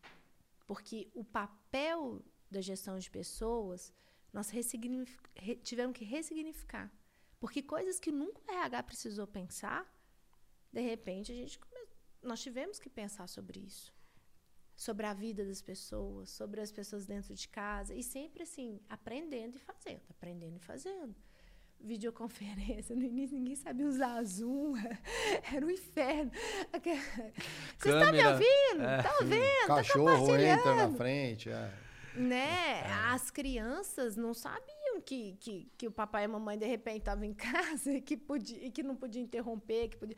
Porque o papel da gestão de pessoas, nós tivemos que ressignificar. Porque coisas que nunca o RH precisou pensar, de repente, a gente come... nós tivemos que pensar sobre isso. Sobre a vida das pessoas, sobre as pessoas dentro de casa. E sempre assim, aprendendo e fazendo, aprendendo e fazendo. Videoconferência, no início ninguém sabia usar Zoom, era um inferno. Você está me ouvindo? É. Tá vendo? Tá Cachorro tá entra na frente. É. Né? É. As crianças não sabiam que, que, que o papai e a mamãe de repente estavam em casa e que, podia, e que não podia interromper, que podia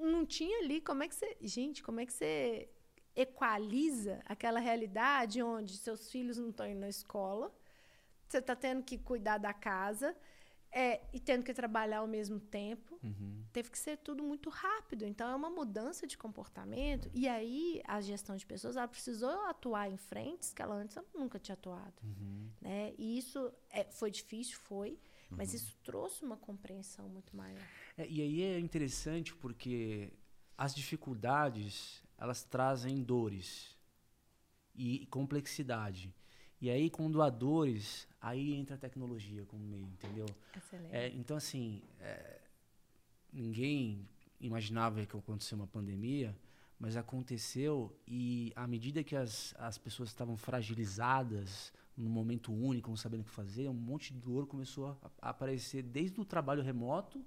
não tinha ali como é que você. Gente, como é que você equaliza aquela realidade onde seus filhos não estão indo na escola, você está tendo que cuidar da casa é, e tendo que trabalhar ao mesmo tempo. Uhum. Teve que ser tudo muito rápido. Então, é uma mudança de comportamento. E aí, a gestão de pessoas, ela precisou atuar em frentes que ela antes nunca tinha atuado. Uhum. Né? E isso é, foi difícil, foi. Mas uhum. isso trouxe uma compreensão muito maior. É, e aí é interessante porque as dificuldades elas trazem dores e complexidade. E aí, quando há dores, aí entra a tecnologia como meio, entendeu? É, então, assim, é, ninguém imaginava que acontecesse uma pandemia, mas aconteceu e à medida que as, as pessoas estavam fragilizadas, num momento único, não sabendo o que fazer, um monte de dor começou a, a aparecer desde o trabalho remoto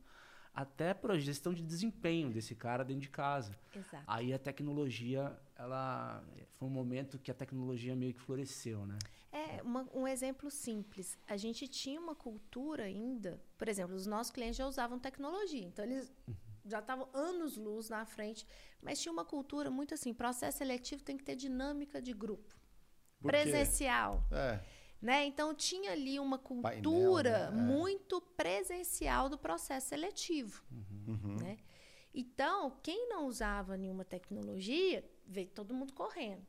até para a gestão de desempenho desse cara dentro de casa. Exato. Aí a tecnologia, ela foi um momento que a tecnologia meio que floresceu, né? É, uma, um exemplo simples. A gente tinha uma cultura ainda, por exemplo, os nossos clientes já usavam tecnologia, então eles uhum. já estavam anos luz na frente, mas tinha uma cultura muito assim, processo seletivo tem que ter dinâmica de grupo presencial. É. Né? Então tinha ali uma cultura Painel, né? É. muito presencial do processo seletivo. Uhum. Né? Então, quem não usava nenhuma tecnologia, veio todo mundo correndo.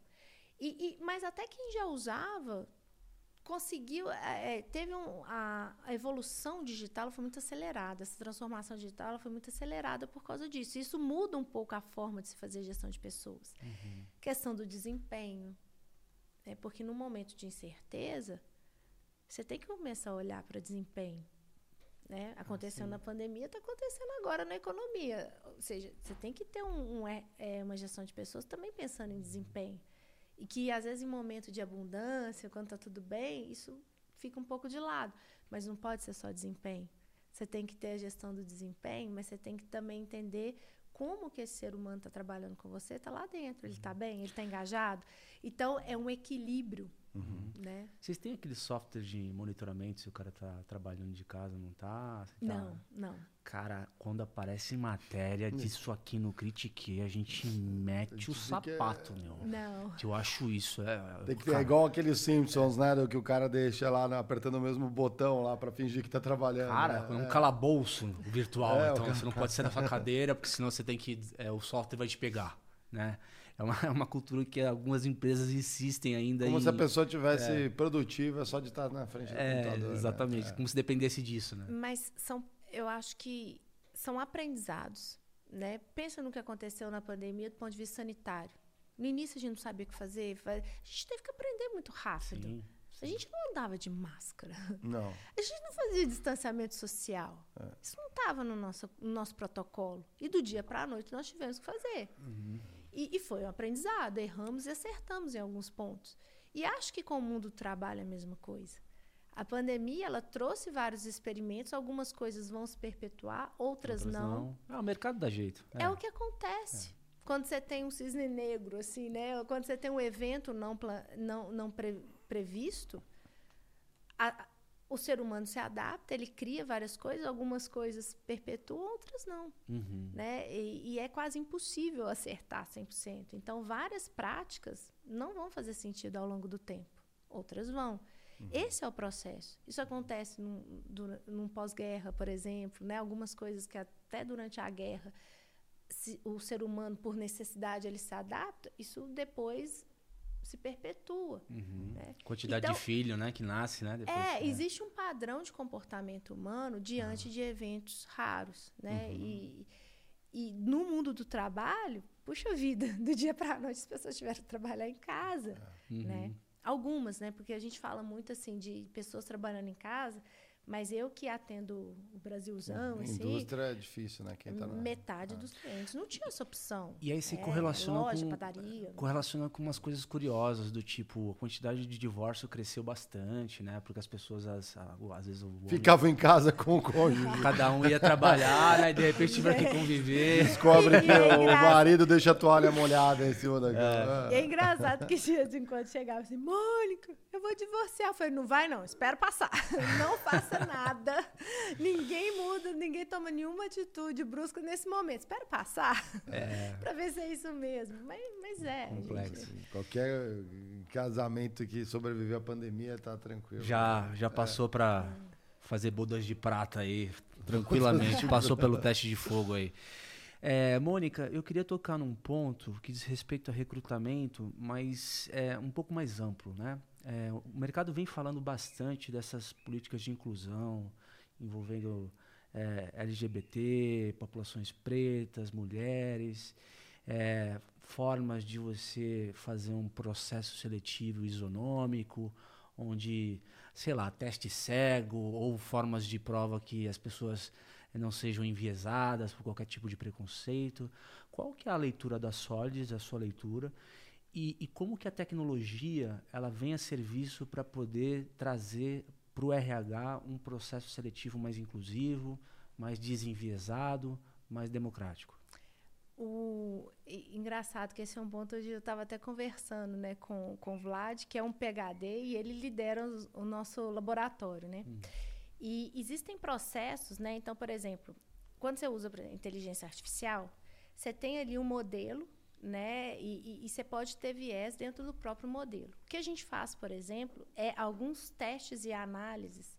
E, e mas até quem já usava conseguiu é, é teve um, a, a, evolução digital foi muito acelerada essa transformação digital foi muito acelerada por causa disso isso muda um pouco a forma de se fazer gestão de pessoas uhum. questão do desempenho né? Porque no momento de incerteza, você tem que começar a olhar para desempenho. Né? Aconteceu ah, na pandemia, está acontecendo agora na economia. Ou seja, você tem que ter um, um é, é, uma gestão de pessoas também pensando em desempenho. E que, às vezes, em momento de abundância, quando está tudo bem, isso fica um pouco de lado. Mas não pode ser só desempenho. Você tem que ter a gestão do desempenho, mas você tem que também entender como que esse ser humano está trabalhando com você, está lá dentro. Ele está uhum. bem, ele está engajado. Então, é um equilíbrio. Uhum. Né? Vocês têm aquele software de monitoramento se o cara está trabalhando de casa, não está? Tá... Não, não. Cara, quando aparece matéria disso aqui no Critique, a gente mete o sapato, meu. Não. Que eu acho isso. É, Tem que ter cara, igual aqueles Simpsons, né? do Que o cara deixa lá né, apertando o mesmo botão lá pra fingir que tá trabalhando. Cara, né? é um É. calabouço virtual. É, então cara- você não pode sair da sua cadeira, porque senão você tem que. é, o software vai te pegar. Né? É uma, é uma cultura que algumas empresas insistem ainda Como em. se a pessoa tivesse produtiva só de estar na frente do É, computador. né? exatamente. Como se dependesse disso, né? Mas são, eu acho que são aprendizados, né? Pensa no que aconteceu na pandemia do ponto de vista sanitário. No início a gente não sabia o que fazer, fa- a gente teve que aprender muito rápido. Sim. A gente não andava de máscara. Não. A gente não fazia distanciamento social. Isso não estava no nosso, no nosso protocolo. E do dia para a noite nós tivemos que fazer. E, e foi um aprendizado. Erramos e acertamos em alguns pontos. E acho que com o mundo do trabalho é a mesma coisa. A pandemia ela trouxe vários experimentos, algumas coisas vão se perpetuar, outras, Outras não. Ah, o mercado dá jeito. É, o que acontece. Quando você tem um cisne negro, assim, né? Ou Quando você tem um evento não, não, não pre- previsto, a- o ser humano se adapta, ele cria várias coisas, algumas coisas perpetuam, outras não. Uhum. Né? E, e é quase impossível acertar 100%. Então, várias práticas não vão fazer sentido ao longo do tempo, outras vão. Esse é o processo. Isso acontece num, num pós-guerra, por exemplo, né? algumas coisas que até durante a guerra se o ser humano, por necessidade, ele se adapta, isso depois se perpetua. né? Quantidade Então- de filho, né? Que nasce, né? Depois, É, existe um padrão de comportamento humano diante de eventos raros, né? E, e no mundo do trabalho, puxa vida, do dia para a noite as pessoas tiveram que trabalhar em casa, né? Algumas, né? Porque a gente fala muito assim de pessoas trabalhando em casa, mas eu que atendo o Brasilzão, assim, Indústria é difícil, né? Quem tá na... metade dos clientes não tinha essa opção. E aí você É, correlaciona loja, com, padaria. correlaciona com umas coisas curiosas, do tipo, a quantidade de divórcio cresceu bastante, né? Porque as pessoas, às, às vezes, o homem- Ficavam em casa com o cônjuge. cada um ia trabalhar, né? E de repente tiveram que conviver. Descobre que é o marido deixa a toalha molhada em cima da cama. E é engraçado que de vez em quando chegava assim, Mônica, eu vou divorciar. Eu falei, não vai não, espera passar. Não faça nada. Ninguém muda, ninguém toma nenhuma atitude brusca nesse momento. Espera passar. pra ver se é isso mesmo. Mas, mas é. Complexo. gente. Qualquer casamento que sobreviveu à pandemia tá tranquilo. Já, já passou pra fazer bodas de prata aí, tranquilamente. Passou pelo teste de fogo aí. É, Mônica, eu queria tocar num ponto que diz respeito a recrutamento, mas é um pouco mais amplo, né? É, o mercado vem falando bastante dessas políticas de inclusão envolvendo é, LGBT, populações pretas, mulheres, é, formas de você fazer um processo seletivo isonômico, onde, sei lá, teste cego ou formas de prova que as pessoas não sejam enviesadas por qualquer tipo de preconceito. Qual que é a leitura da Solids, a sua leitura? E, e como que a tecnologia ela vem a serviço para poder trazer para o RH um processo seletivo mais inclusivo, mais desenviesado, mais democrático? O, engraçado que esse é um ponto onde eu estava até conversando né, com, com o Vlad, que é um PhD, e ele lidera os- o nosso laboratório. Né? E existem processos, né? Então, por exemplo, quando você usa exemplo, inteligência artificial, você tem ali um modelo, né? E, você pode ter viés dentro do próprio modelo. O que a gente faz, por exemplo, é alguns testes e análises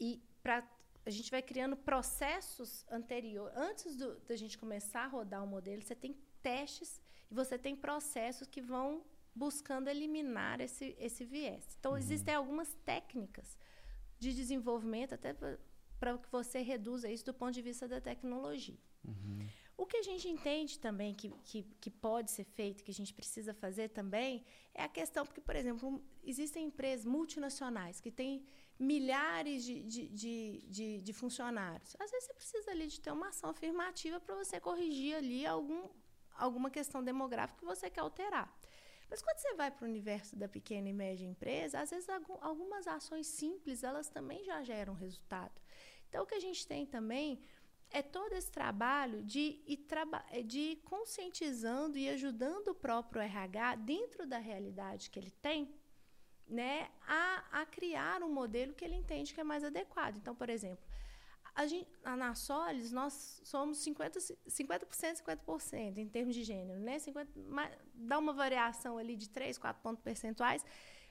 e para a gente vai criando processos anteriores. Antes do- da gente começar a rodar o modelo, você tem testes e você tem processos que vão buscando eliminar esse, esse viés. Então, existem algumas técnicas de desenvolvimento até para que você reduza isso do ponto de vista da tecnologia. O que a gente entende também que, que, que pode ser feito, que a gente precisa fazer também, é a questão, porque, por exemplo, existem empresas multinacionais que têm milhares de, de, de, de, de funcionários. Às vezes você precisa ali de ter uma ação afirmativa para você corrigir ali algum, alguma questão demográfica que você quer alterar. Mas quando você vai para o universo da pequena e média empresa, às vezes algum- algumas ações simples, elas também já geram resultado. Então, o que a gente tem também é todo esse trabalho de ir, traba de ir conscientizando e ajudando o próprio RH, dentro da realidade que ele tem, né, a, a criar um modelo que ele entende que é mais adequado. Então, por exemplo, a gente, na Solis, nós somos 50%, 50%, 50% em termos de gênero, né? 50, dá uma variação ali de 3, 4 pontos percentuais,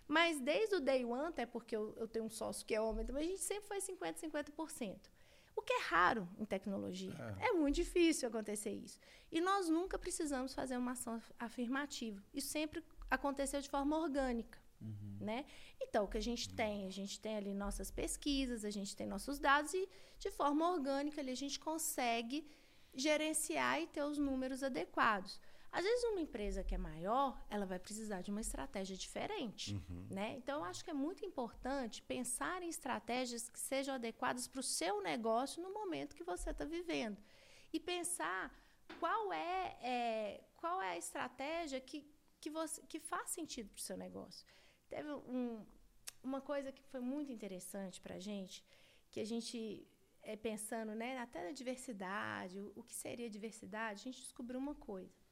mas desde o day one, até porque eu, eu tenho um sócio que é homem, a gente sempre foi 50%, 50%. O que é raro em tecnologia. É. é. muito difícil acontecer isso. E nós nunca precisamos fazer uma ação afirmativa. Isso sempre aconteceu de forma orgânica. Uhum. Né? Então, o que a gente tem? A gente tem ali nossas pesquisas, a gente tem nossos dados e, de forma orgânica, ali, a gente consegue gerenciar e ter os números adequados. Às vezes, uma empresa que é maior, ela vai precisar de uma estratégia diferente. Uhum. Né? Então, eu acho que é muito importante pensar em estratégias que sejam adequadas para o seu negócio no momento que você está vivendo. E pensar qual é, é, qual é a estratégia que, que, você, que faz sentido para o seu negócio. Teve um, uma coisa que foi muito interessante para a gente, que a gente, é, pensando né, até na diversidade, o, o que seria diversidade, a gente descobriu uma coisa.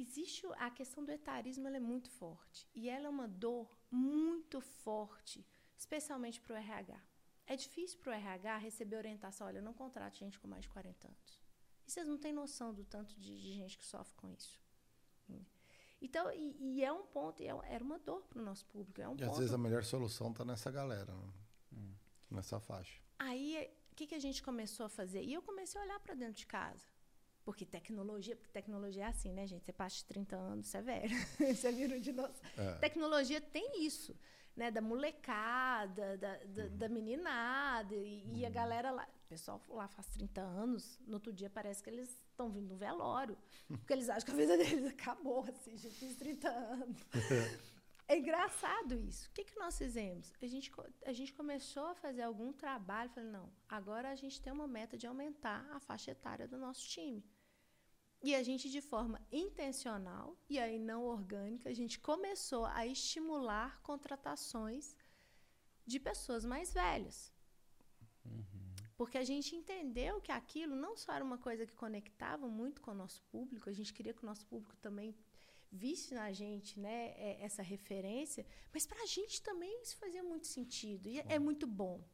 Existe a questão do etarismo, ela é muito forte. E ela é uma dor muito forte, especialmente para o RH. É difícil para o RH receber orientação, olha, não contrate gente com mais de 40 anos. E vocês não têm noção do tanto de, de gente que sofre com isso. Então, e, e é um ponto, é, era uma dor para o nosso público. É um e ponto... às vezes a melhor solução está nessa galera, né? hum. nessa faixa. Aí, o que, que a gente começou a fazer? E eu comecei a olhar para dentro de casa. Porque tecnologia, porque tecnologia é assim, né, gente? Você passa de 30 anos, você é velho. você vira um dinossauro. É. Tecnologia tem isso, né? Da molecada, da, da, uhum. da meninada. E, uhum. e, a uhum. galera lá. O pessoal lá faz 30 anos, no outro dia parece que eles estão vindo do velório. Porque eles acham que a vida deles acabou, assim, já fiz 30 anos. é engraçado isso. O que, que nós fizemos? A gente, a gente começou a fazer algum trabalho, falei, não, agora a gente tem uma meta de aumentar a faixa etária do nosso time. E a gente, de forma intencional e aí não orgânica, a gente começou a estimular contratações de pessoas mais velhas. Uhum. Porque a gente entendeu que aquilo não só era uma coisa que conectava muito com o nosso público, a gente queria que o nosso público também visse na gente né, é, essa referência, mas para a gente também isso fazia muito sentido e é muito bom.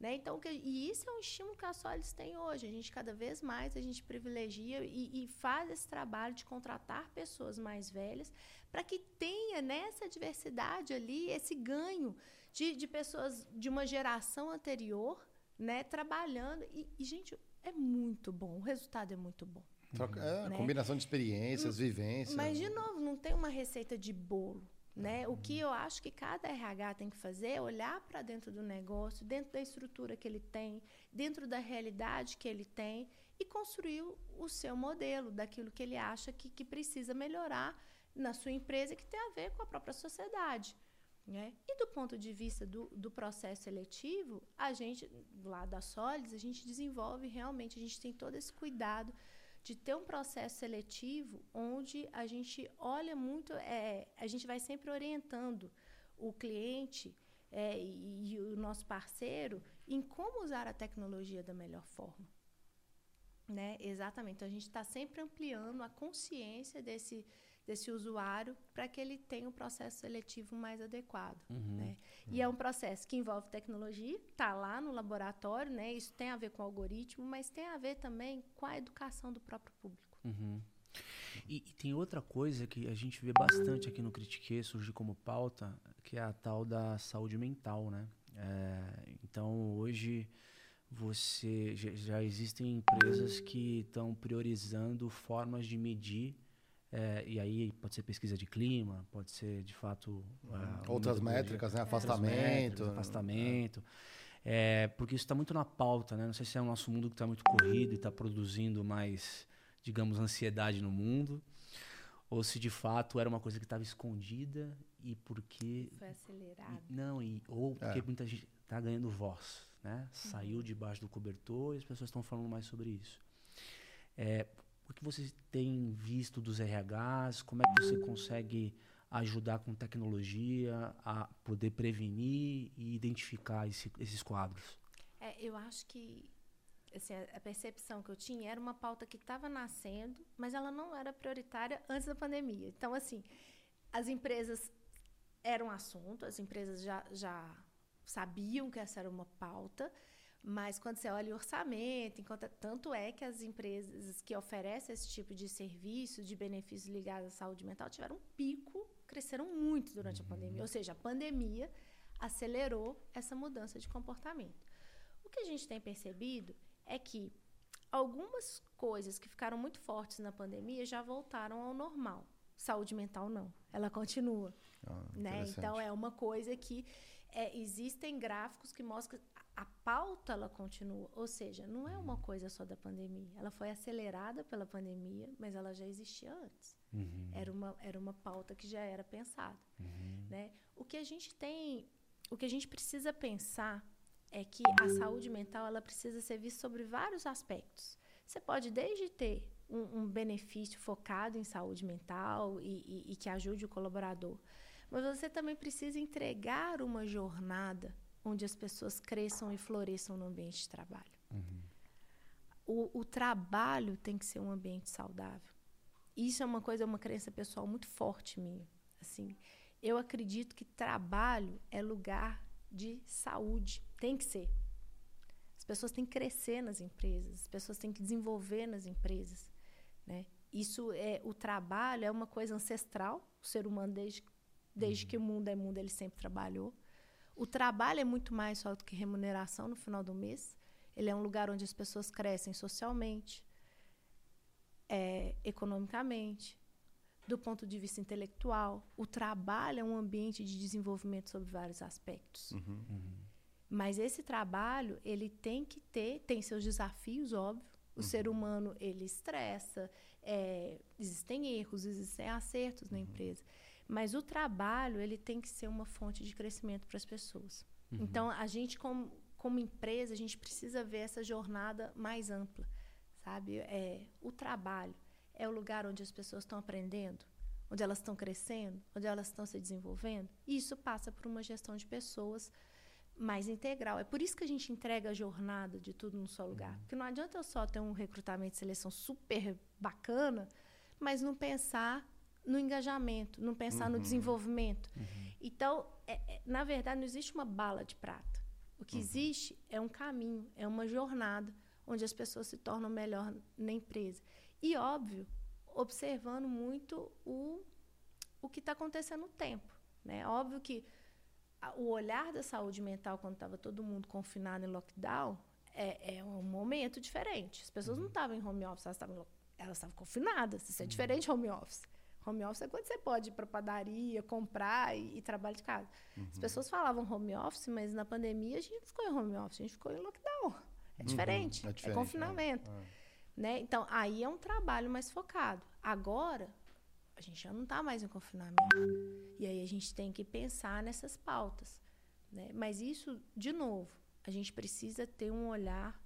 Né? Então, e isso é um estímulo que a Solis tem hoje. A gente, cada vez mais, a gente privilegia e, e faz esse trabalho de contratar pessoas mais velhas para que tenha nessa diversidade ali esse ganho de, de pessoas de uma geração anterior né, trabalhando. E, e, gente, é muito bom. O resultado é muito bom. Troca, é, né? combinação de experiências, vivências. Mas, de novo, não tem uma receita de bolo. Né? O que eu acho que cada RH tem que fazer é olhar para dentro do negócio, dentro da estrutura que ele tem, dentro da realidade que ele tem e construir o seu modelo daquilo que ele acha que, que precisa melhorar na sua empresa que tem a ver com a própria sociedade. Né? E do ponto de vista do, do processo seletivo, a gente, lá da Solis, a gente desenvolve realmente, a gente tem todo esse cuidado de ter um processo seletivo onde a gente olha muito, é, a gente vai sempre orientando o cliente é, e, e, o nosso parceiro em como usar a tecnologia da melhor forma. Né? Exatamente. Então, a gente está sempre ampliando a consciência desse, desse usuário para que ele tenha um processo seletivo mais adequado. Uhum, né? uhum. E é um processo que envolve tecnologia, está lá no laboratório, né? isso tem a ver com o algoritmo, mas tem a ver também com a educação do próprio público. Uhum. E, e, tem outra coisa que a gente vê bastante aqui no Critique, surgir como pauta, que é a tal da saúde mental. Né? É, então, hoje você já, já existem empresas que estão priorizando formas de medir é, e aí pode ser pesquisa de clima, pode ser de fato. Uh, Outras métricas, né? Afastamento. Métricas, afastamento. É. porque isso está muito na pauta, né? Não sei se é o nosso mundo que está muito corrido e está produzindo mais, digamos, ansiedade no mundo. Ou se de fato era uma coisa que estava escondida e porque. Foi acelerado. E, não, e, ou porque é. muita gente está ganhando voz, né? Uhum. Saiu debaixo do cobertor e as pessoas estão falando mais sobre isso. É, o que você tem visto dos RHs? Como é que você consegue ajudar com tecnologia a poder prevenir e identificar esse, esses quadros? É, eu acho que assim, a percepção que eu tinha era uma pauta que estava nascendo, mas ela não era prioritária antes da pandemia. Então, assim, as empresas eram assunto, as empresas já, já sabiam que essa era uma pauta, Mas quando você olha o orçamento, enquanto, tanto é que as empresas que oferecem esse tipo de serviço, de benefícios ligados à saúde mental, tiveram um pico, cresceram muito durante uhum. a pandemia. Ou seja, a pandemia acelerou essa mudança de comportamento. O que a gente tem percebido é que algumas coisas que ficaram muito fortes na pandemia já voltaram ao normal. Saúde mental não, ela continua. Ah, né? Então é uma coisa que é, existem gráficos que mostram a pauta ela continua, ou seja, não é uma coisa só da pandemia. Ela foi acelerada pela pandemia, mas ela já existia antes. Uhum. Era uma era uma pauta que já era pensada, uhum. né? O que a gente tem, o que a gente precisa pensar é que a saúde mental ela precisa ser vista sobre vários aspectos. Você pode desde ter um, um benefício focado em saúde mental e, e, e que ajude o colaborador, mas você também precisa entregar uma jornada onde as pessoas cresçam e floresçam no ambiente de trabalho. Uhum. O, o, trabalho tem que ser um ambiente saudável. Isso é uma coisa, é uma crença pessoal muito forte minha. Assim, eu acredito que trabalho é lugar de saúde. Tem que ser. As pessoas têm que crescer nas empresas, as pessoas têm que desenvolver nas empresas. Né? Isso é o trabalho é uma coisa ancestral. O ser humano desde desde uhum. que o mundo é mundo ele sempre trabalhou. O trabalho é muito mais só do que remuneração no final do mês. Ele é um lugar onde as pessoas crescem socialmente, é, economicamente, do ponto de vista intelectual. O trabalho é um ambiente de desenvolvimento sobre vários aspectos. Uhum. Uhum. Mas esse trabalho, ele tem que ter, tem seus desafios, óbvio. O uhum. ser humano, ele estressa, é, existem erros, existem acertos na uhum. empresa. Mas o trabalho, ele tem que ser uma fonte de crescimento para as pessoas. Uhum. Então, a gente, como, como empresa, a gente precisa ver essa jornada mais ampla, sabe? É, o trabalho é o lugar onde as pessoas estão aprendendo, onde elas estão crescendo, onde elas estão se desenvolvendo. E isso passa por uma gestão de pessoas mais integral. É por isso que a gente entrega a jornada de tudo num só lugar. Uhum. Porque não adianta eu só ter um recrutamento e seleção super bacana, mas não pensar no engajamento, não pensar uhum. no desenvolvimento. Uhum. Então, é, é, na verdade, não existe uma bala de prata. O que uhum. existe é um caminho, é uma jornada onde as pessoas se tornam melhor na empresa. E, óbvio, observando muito o, o que está acontecendo no tempo. Né? Óbvio que o olhar da saúde mental quando estava todo mundo confinado em lockdown é, é um momento diferente. As pessoas uhum. não estavam em home office, elas estavam, elas estavam confinadas. Isso é uhum. diferente home office. Home office é quando você pode ir para padaria, comprar e, e trabalhar de casa. Uhum. As pessoas falavam home office, mas na pandemia a gente não ficou em home office, a gente ficou em lockdown. É diferente, uhum. é, diferente, é, confinamento. É. Né? Então, aí é um trabalho mais focado. Agora, a gente já não está mais em confinamento. E aí a gente tem que pensar nessas pautas. Né? Mas isso, de novo, a gente precisa ter um olhar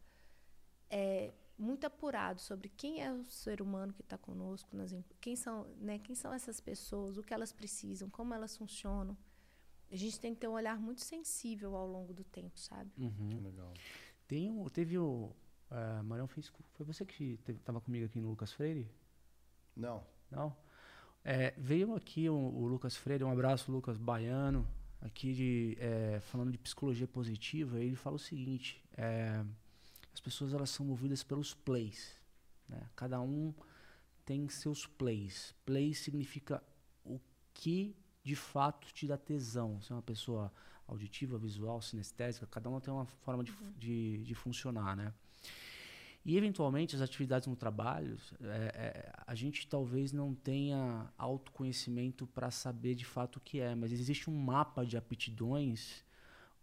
é, muito apurado sobre quem é o ser humano que está conosco, nas, quem, são, né, quem são essas pessoas, o que elas precisam, como elas funcionam. A gente tem que ter um olhar muito sensível ao longo do tempo, sabe? Uhum. Legal. Tem um, teve o. Uh, Marião fez. Foi você que estava comigo aqui no Lucas Freire? Não. Não? É, veio aqui o, o, Lucas Freire, um abraço, Lucas Baiano, aqui de, é, falando de psicologia positiva. Ele fala o seguinte: é, as pessoas elas são movidas pelos plays. Né? Cada um tem seus plays. Play significa o que de fato te dá tesão. Você é uma pessoa auditiva, visual, sinestésica, cada uma tem uma forma de, uhum. de, de funcionar, né? E, eventualmente, as atividades no trabalho, é, é, a gente talvez não tenha autoconhecimento para saber de fato o que é, mas existe um mapa de aptidões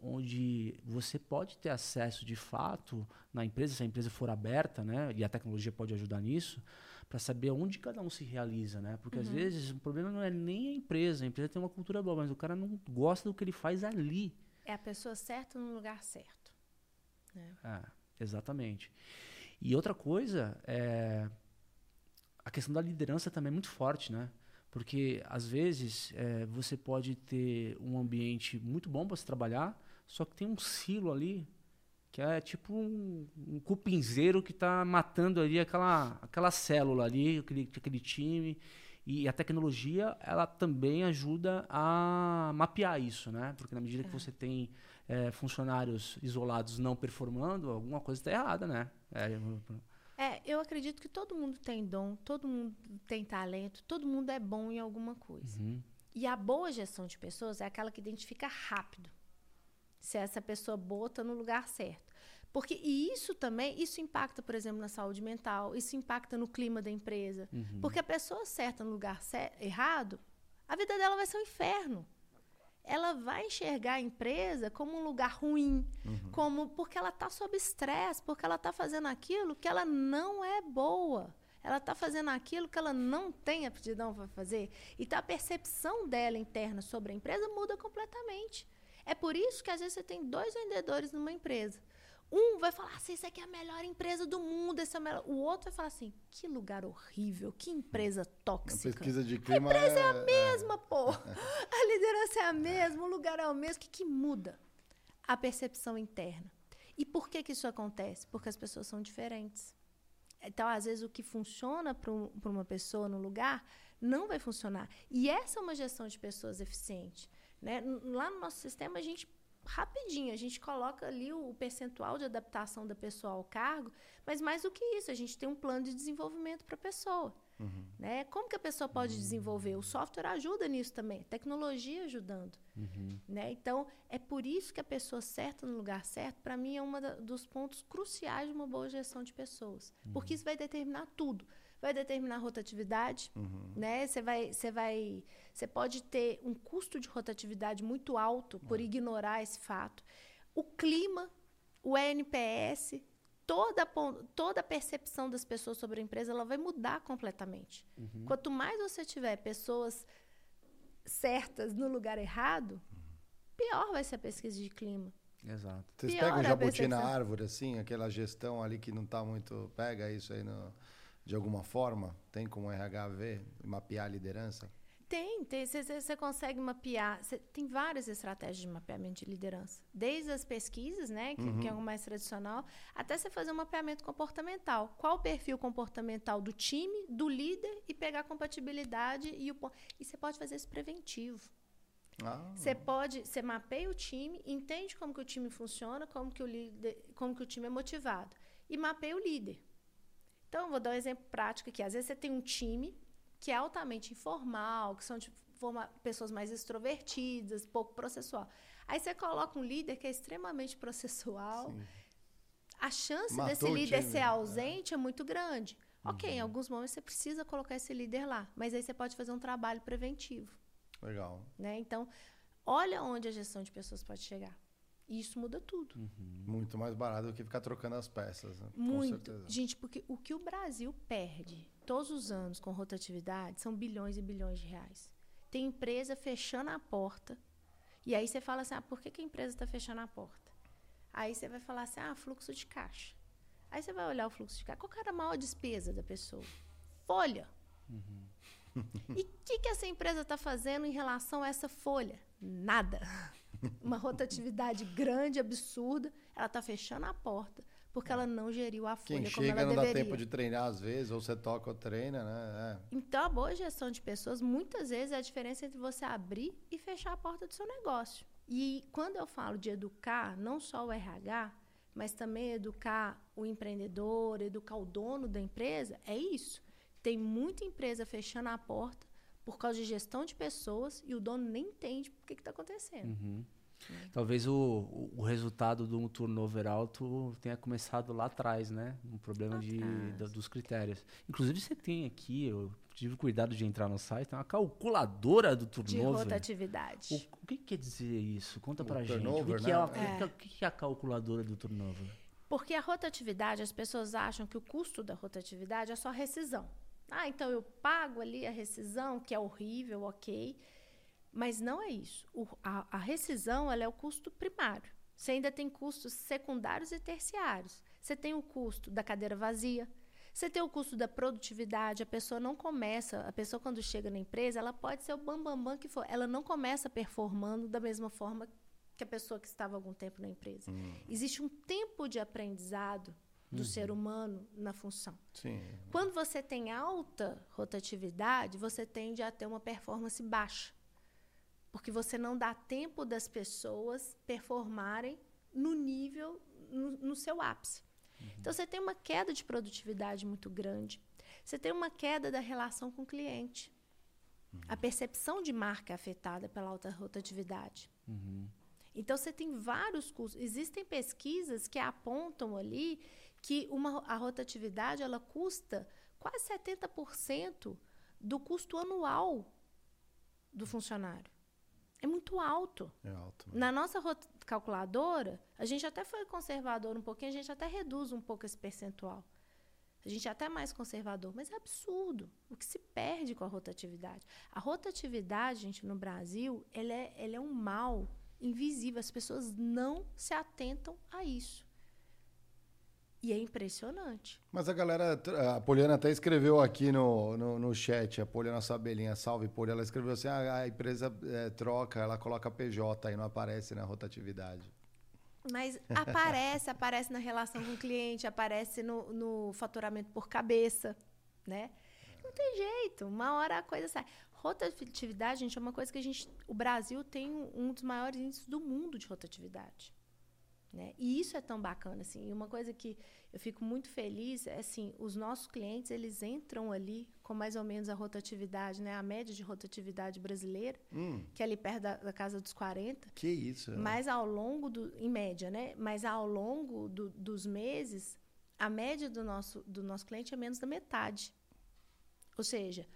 onde você pode ter acesso de fato na empresa, se a empresa for aberta, né, e a tecnologia pode ajudar nisso, para saber onde cada um se realiza, né? Porque uhum. às vezes o problema não é nem a empresa, a empresa tem uma cultura boa, mas o cara não gosta do que ele faz ali. É a pessoa certa no lugar certo. Né? É, exatamente. E outra coisa é a questão da liderança também é muito forte, né? Porque às vezes é, você pode ter um ambiente muito bom para se trabalhar, só que tem um silo ali que é tipo um, um cupinzeiro que está matando ali aquela, aquela célula ali, aquele, aquele time. E a tecnologia, ela também ajuda a mapear isso, né? Porque na medida que você tem é, funcionários isolados não performando, alguma coisa está errada, né? É, É, eu acredito que todo mundo tem dom, todo mundo tem talento, todo mundo é bom em alguma coisa. uhum, E a boa gestão de pessoas é aquela que identifica rápido se essa pessoa está no lugar certo. Porque e isso também, isso impacta, por exemplo, na saúde mental, isso impacta no clima da empresa. uhum. Porque a pessoa certa no lugar cer- errado, a vida dela vai ser um inferno. Ela vai enxergar a empresa como um lugar ruim, como porque ela está sob estresse, porque ela está fazendo aquilo que ela não é boa. Ela está fazendo aquilo que ela não tem aptidão para fazer. Então a percepção dela interna sobre a empresa muda completamente. É por isso que às vezes você tem dois vendedores numa empresa. Um vai falar assim, isso aqui é a melhor empresa do mundo, esse é o melhor. O outro vai falar assim, que lugar horrível, que empresa A tóxica. pesquisa de clima empresa é a é, mesma, pô. A liderança é a mesma, o lugar é o mesmo. O que, que muda? A percepção interna. E por que, que isso acontece? Porque as pessoas são diferentes. Então, às vezes, o que funciona para um, uma pessoa no lugar não vai funcionar. E essa é uma gestão de pessoas eficiente. Né? Lá no nosso sistema, a gente, rapidinho, a gente coloca ali o percentual de adaptação da pessoa ao cargo, mas mais do que isso, a gente tem um plano de desenvolvimento para a pessoa. Né? Como que a pessoa pode desenvolver? O software ajuda nisso também, tecnologia ajudando. Né? Então, é por isso que a pessoa certa no lugar certo, para mim, é um dos pontos cruciais de uma boa gestão de pessoas. Porque isso vai determinar tudo. Vai determinar a rotatividade, né? Você vai, você vai, você pode ter um custo de rotatividade muito alto por ignorar esse fato. O clima, o NPS, toda toda a percepção das pessoas sobre a empresa, ela vai mudar completamente. Quanto mais você tiver pessoas certas no lugar errado, pior vai ser a pesquisa de clima. Exato. Vocês Piora pegam a jabuti na árvore, assim, aquela gestão ali que não está muito. Pega isso aí no- de alguma forma? Tem como RH ver mapear a liderança? Tem, tem. Você consegue mapear. cê- tem várias estratégias de mapeamento de liderança. Desde as pesquisas, né, que, que é o mais tradicional, até você fazer um mapeamento comportamental. Qual o perfil comportamental do time, do líder e pegar a compatibilidade e o E você pode fazer isso preventivo. Ah, Você pode, você mapeia o time, entende como que o time funciona, como que o líder, como que o time é motivado e mapeia o líder. Então, eu vou dar um exemplo prático aqui. Às vezes você tem um time que é altamente informal, que são de forma, pessoas mais extrovertidas, pouco processual. Aí você coloca um líder que é extremamente processual. sim. A chance Matou desse líder time, ser né? ausente é muito grande. Ok, em alguns momentos você precisa colocar esse líder lá, mas aí você pode fazer um trabalho preventivo. Legal. Né? Então, olha onde a gestão de pessoas pode chegar. E isso muda tudo. Muito mais barato do que ficar trocando as peças. né? Com Muito. certeza. Gente, porque o que o Brasil perde todos os anos com rotatividade são bilhões e bilhões de reais. Tem empresa fechando a porta. E aí você fala assim: ah, por que, que a empresa está fechando a porta? Aí você vai falar assim: ah, fluxo de caixa. Aí você vai olhar o fluxo de caixa. Qual era a maior despesa da pessoa? Folha. E o que, que essa empresa está fazendo em relação a essa folha? Nada. Uma rotatividade grande, absurda. Ela está fechando a porta porque ela não geriu a folha Quem como chega ela não dá deveria. tempo de treinar às vezes, ou você toca ou treina, né? É. Então, a boa gestão de pessoas, muitas vezes, é a diferença entre você abrir e fechar a porta do seu negócio. E quando eu falo de educar, não só o RH, mas também educar o empreendedor, educar o dono da empresa, é isso. Tem muita empresa fechando a porta por causa de gestão de pessoas e o dono nem entende o que está acontecendo. Uhum. Talvez o, o, resultado do turnover alto tenha começado lá atrás, né? Um problema de, da- dos critérios. Inclusive, você tem aqui, eu tive cuidado de entrar no site, tem uma calculadora do De turnover. rotatividade. O, o que quer dizer isso? Conta O pra gente. O que, que é, né? a- o que é- o que que é a calculadora do turnover? Porque a rotatividade, as pessoas acham que o custo da rotatividade é só rescisão. Ah, então eu pago ali a rescisão, que é horrível, ok. Mas não é isso. O- a, a rescisão ela é o custo primário. Você ainda tem custos secundários e terciários. Você tem o custo da cadeira vazia. Você tem o custo da produtividade. A pessoa não começa, a pessoa quando chega na empresa, ela pode ser o bambambam bam, bam que for. Ela não começa performando da mesma forma que a pessoa que estava há algum tempo na empresa. Existe um tempo de aprendizado do uhum. ser humano na função. Sim. Quando você tem alta rotatividade, você tende a ter uma performance baixa. Porque você não dá tempo das pessoas performarem no nível, no, no seu ápice. Uhum. Então, você tem uma queda de produtividade muito grande. Você tem uma queda da relação com o cliente. Uhum. A percepção de marca é afetada pela alta rotatividade. Uhum. Então, você tem vários custos. Existem pesquisas que apontam ali que uma, a rotatividade ela custa quase 70% do custo anual do funcionário. É muito alto. É alto. Né? Na nossa calculadora, a gente até foi conservador um pouquinho, a gente até reduz um pouco esse percentual. A gente é até mais conservador, mas é absurdo o que se perde com a rotatividade. A rotatividade, gente, no Brasil, ela é, ela é um mal invisível. As pessoas não se atentam a isso. E é impressionante. Mas a galera, a Poliana até escreveu aqui no, no, no chat, a Poliana Sabelinha, salve Poliana, ela escreveu assim, ah, a empresa é, troca, ela coloca PJ e não aparece na rotatividade. Mas aparece, aparece na relação com o cliente, aparece no, no faturamento por cabeça, né? Não tem jeito, uma hora a coisa sai. Rotatividade, gente, é uma coisa que a gente... O Brasil tem um dos maiores índices do mundo de rotatividade. Né? E isso é tão bacana, assim. E uma coisa que eu fico muito feliz é, assim, os nossos clientes, eles entram ali com mais ou menos a rotatividade, né? A média de rotatividade brasileira, hum. que é ali perto da, da, casa dos 40. Que isso. Mas ao longo, do, em média, né? Mas ao longo do, dos meses, a média do nosso, do nosso cliente é menos da metade. Ou seja,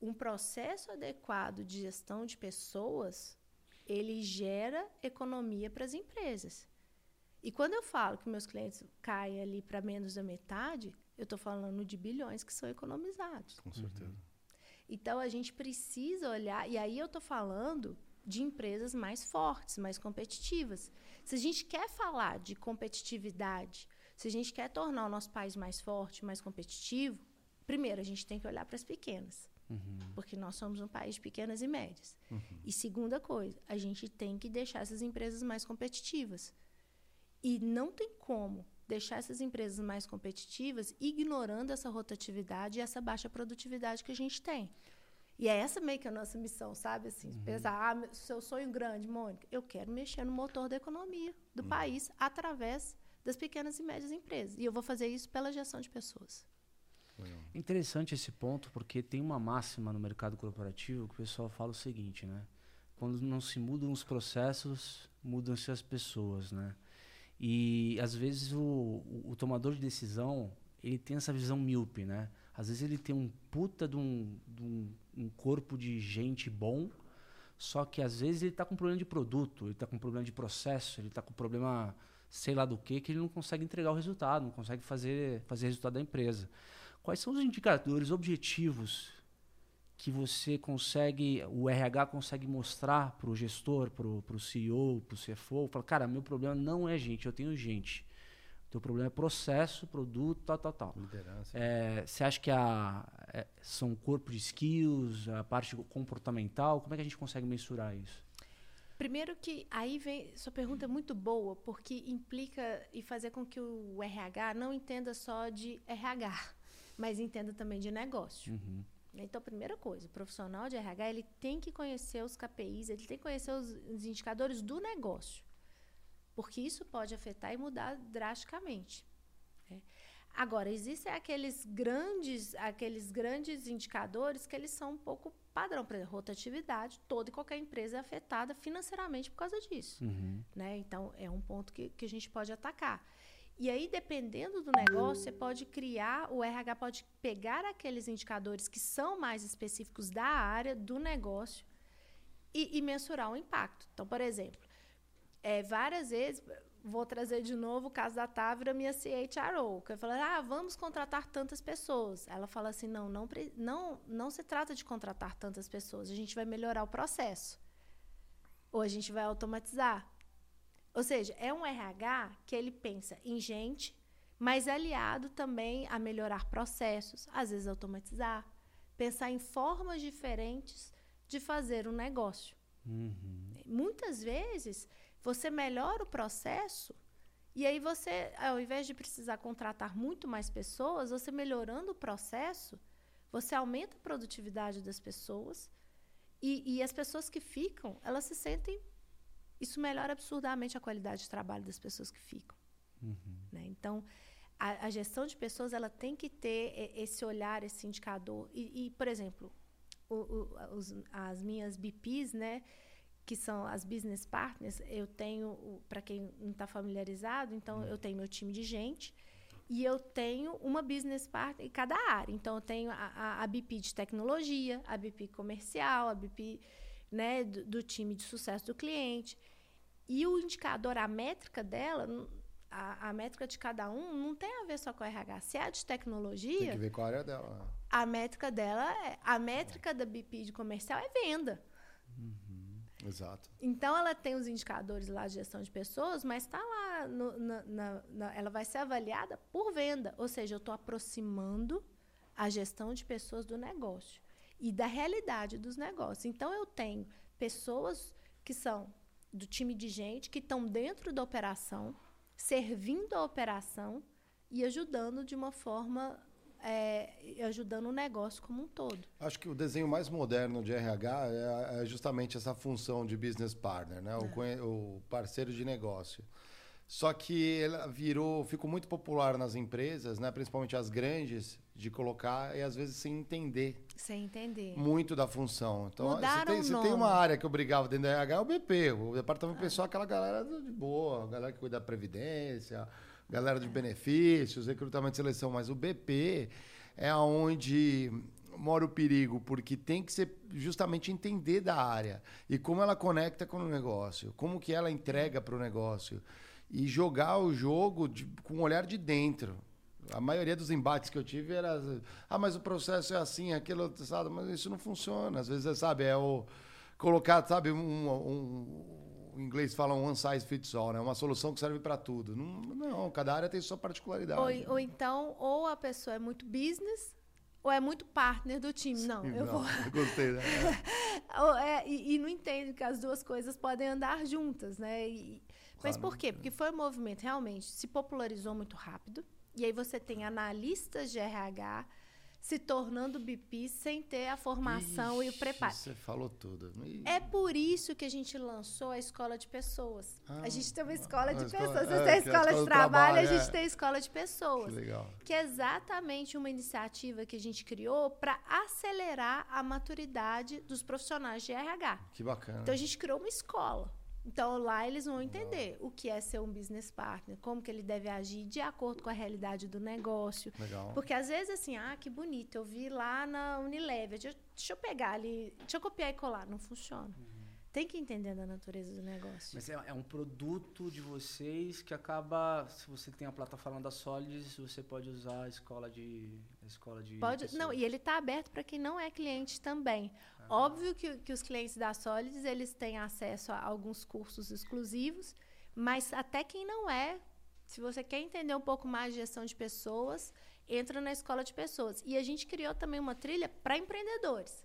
um processo adequado de gestão de pessoas, ele gera economia para as empresas. E quando eu falo que meus clientes caem ali para menos da metade, eu estou falando de bilhões que são economizados. Com certeza. Uhum. Então a gente precisa olhar, e aí eu estou falando de empresas mais fortes, mais competitivas. Se a gente quer falar de competitividade, se a gente quer tornar o nosso país mais forte, mais competitivo, primeiro a gente tem que olhar para as pequenas. Uhum. Porque nós somos um país de pequenas e médias. Uhum. E segunda coisa, a gente tem que deixar essas empresas mais competitivas. E não tem como deixar essas empresas mais competitivas ignorando essa rotatividade e essa baixa produtividade que a gente tem. E é essa meio que a nossa missão, sabe? Assim, uhum. pensar, ah, seu sonho grande, Mônica, eu quero mexer no motor da economia do uhum. país através das pequenas e médias empresas. E eu vou fazer isso pela gestão de pessoas. Interessante esse ponto, porque tem uma máxima no mercado corporativo que o pessoal fala o seguinte, né? Quando não se mudam os processos, mudam-se as pessoas, né? E às vezes o, o, tomador de decisão ele tem essa visão míope, né? Às vezes ele tem um puta de um, de um, um corpo de gente bom, só que às vezes ele está com problema de produto, ele está com problema de processo, ele está com problema sei lá do que, que ele não consegue entregar o resultado, não consegue fazer, fazer resultado da empresa. Quais são os indicadores objetivos que você consegue, o RH consegue mostrar para o gestor, para o CEO, para o CFO, fala, cara, meu problema não é gente, eu tenho gente. O teu problema é processo, produto, tal, tal, tal. Liderança. É, você acha que a, é, são corpo de skills, a parte comportamental, como é que a gente consegue mensurar isso? Primeiro que aí vem, sua pergunta é muito boa, porque implica e fazer com que o RH não entenda só de RH, mas entenda também de negócio. Uhum. Então, primeira coisa, o profissional de RH ele tem que conhecer os KPIs, ele tem que conhecer os, os indicadores do negócio, porque isso pode afetar e mudar drasticamente. Né? Agora, existem aqueles grandes, aqueles grandes indicadores que eles são um pouco padrão. Por exemplo, rotatividade, toda e qualquer empresa é afetada financeiramente por causa disso. Uhum. Né? Então, é um ponto que, que a gente pode atacar. E aí, dependendo do negócio, você pode criar, o RH pode pegar aqueles indicadores que são mais específicos da área, do negócio, e, e mensurar o impacto. Então, por exemplo, é, várias vezes, vou trazer de novo o caso da Távora, minha CHRO, que falei, ah, vamos contratar tantas pessoas. Ela fala assim, não, não, não, não se trata de contratar tantas pessoas, a gente vai melhorar o processo. Ou a gente vai automatizar. Ou seja, é um RH que ele pensa em gente, mas aliado também a melhorar processos, às vezes automatizar, pensar em formas diferentes de fazer um negócio. Uhum. Muitas vezes você melhora o processo E aí você, ao invés de precisar contratar muito mais pessoas, você melhorando o processo, você aumenta a produtividade das pessoas e, e as pessoas que ficam, elas se sentem. Isso melhora absurdamente a qualidade de trabalho das pessoas que ficam. Uhum. Né? Então, a, a, gestão de pessoas ela tem que ter esse olhar, esse indicador. E, e por exemplo, o, o, os, as minhas BPs, né? que são as business partners, eu tenho, para quem não está familiarizado, então uhum. eu tenho meu time de gente e eu tenho uma business partner em cada área. Então eu tenho a, a, BP de tecnologia, a BP comercial, a BP né, do, do, time de sucesso do cliente. E o indicador, a métrica dela, a, a, métrica de cada um não tem a ver só com a RH. Se é a de tecnologia. Tem que ver com a área dela. A métrica dela, é, a métrica da BP de comercial é venda. Exato. Então ela tem os indicadores lá de gestão de pessoas, mas está lá, no, na, na, na, ela vai ser avaliada por venda. Ou seja, eu estou aproximando a gestão de pessoas do negócio e da realidade dos negócios. Então eu tenho pessoas que são do time de gente que estão dentro da operação, servindo a operação e ajudando de uma forma é, ajudando o negócio como um todo. Acho que o desenho mais moderno de RH é, é justamente essa função de business partner, né? É. O, o, parceiro de negócio. Só que ela virou, ficou muito popular nas empresas, né? principalmente as grandes, de colocar e às vezes sem entender. Sem entender. Muito da função. Então, Mudaram você tem, você tem uma área que eu brigava dentro da RH, é o BP. O departamento ah. pessoal, aquela galera de boa, a galera que cuida da previdência, galera de benefícios, recrutamento e seleção, mas o BP é onde mora o perigo, porque tem que ser justamente entender da área e como ela conecta com o negócio, como que ela entrega para o negócio e jogar o jogo de, com o olhar de dentro. A maioria dos embates que eu tive era, ah, mas o processo é assim, aquilo, sabe? Mas isso não funciona. Às vezes, sabe, é o colocar, sabe, um, um o inglês fala um one size fits all, né? Uma solução que serve para tudo. Não, não, cada área tem sua particularidade. Ou, ou, então, ou a pessoa é muito business, ou é muito partner do time. Não, eu não, vou. Eu gostei, né? é, e, e, não entendo que as duas coisas podem andar juntas, né? E, claro, mas por quê? Porque foi um movimento realmente se popularizou muito rápido. E aí você tem analistas de RH se tornando BP sem ter a formação Ixi, e o preparo. Você falou tudo. É por isso que a gente lançou a escola de pessoas. Ah, a gente tem uma escola de pessoas. Escola, Você é, tem escola, a escola de trabalho, trabalho, a gente é. tem escola de pessoas. Que legal. Que é exatamente uma iniciativa que a gente criou para acelerar a maturidade dos profissionais de RH. Que bacana. Então a gente criou uma escola. Então lá eles vão entender Legal. o que é ser um business partner, como que ele deve agir de acordo com a realidade do negócio. Legal. Porque às vezes assim, ah, que bonito, eu vi lá na Unilever, deixa, deixa eu pegar ali, deixa eu copiar e colar, não funciona. Uhum. Tem que entender da natureza do negócio. Mas é, é, um produto de vocês que acaba, se você tem a plataforma da Solids, você pode usar a escola de a escola de Pode, pessoas. não, e ele está aberto para quem não é cliente também. Óbvio que, que os clientes da Solids, eles têm acesso a alguns cursos exclusivos, mas até quem não é, se você quer entender um pouco mais de gestão de pessoas, entra na escola de pessoas. E a gente criou também uma trilha para empreendedores.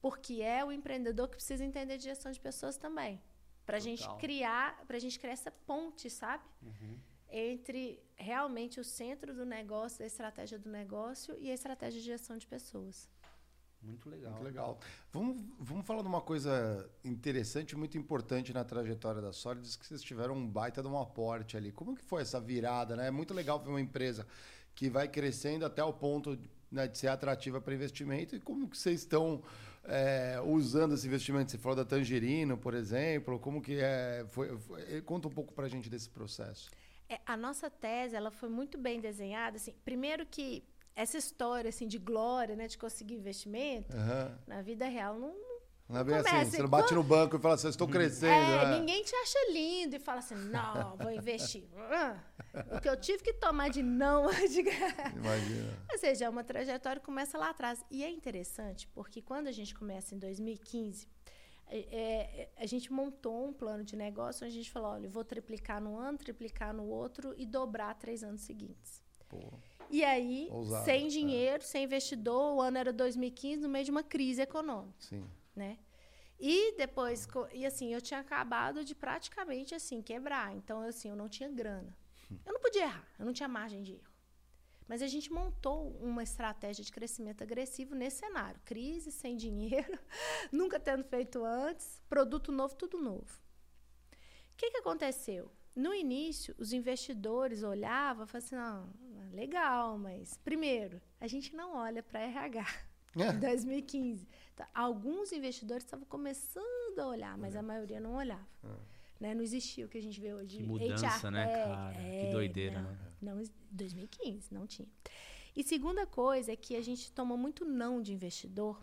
Porque é o empreendedor que precisa entender de gestão de pessoas também. Para a gente criar, para a gente criar essa ponte, sabe? Uhum. Entre realmente o centro do negócio, a estratégia do negócio e a estratégia de gestão de pessoas. Muito legal. Muito legal. Vamos, vamos falar de uma coisa interessante, muito importante na trajetória da Solids, que vocês tiveram um baita de um aporte ali. Como que foi essa virada? Né? É muito legal ver uma empresa que vai crescendo até o ponto né, de ser atrativa para investimento. E como que vocês estão é, usando esse investimento? Você falou da Tangerino, por exemplo. Como que é? Foi, foi conta um pouco para a gente desse processo. É, a nossa tese ela foi muito bem desenhada. Assim, primeiro que essa história assim de glória, né, de conseguir investimento, uhum. na vida real não, não é bem assim, você não bate no banco e fala assim, estou crescendo. É, né? ninguém te acha lindo e fala assim, não, vou investir. o que eu tive que tomar de não. De... Imagina. Ou seja, é uma trajetória que começa lá atrás. E é interessante, porque quando a gente começa em 2015, é, é, a gente montou um plano de negócio onde a gente falou, olha, vou triplicar no ano, triplicar no outro e dobrar três anos seguintes. Pô. E aí, Ousado, sem é. dinheiro, é. sem investidor, o ano era 2015, no meio de uma crise econômica. Sim né? E depois, e assim, eu tinha acabado de praticamente assim quebrar. Então, assim, eu não tinha grana. Eu não podia errar, eu não tinha margem de erro. Mas a gente montou uma estratégia de crescimento agressivo nesse cenário. Crise, sem dinheiro, nunca tendo feito antes, produto novo, tudo novo. O que, que aconteceu? No início, os investidores olhavam e falavam assim, não, legal, mas primeiro, a gente não olha para RH. É. Em 2015. Então, alguns investidores estavam começando a olhar, mas a maioria não olhava. É. Né? Não existia o que a gente vê hoje. Que mudança, HR, né, é, cara? É, que doideira, não, né? Não, 2015, não tinha. E segunda coisa é que a gente toma muito não de investidor,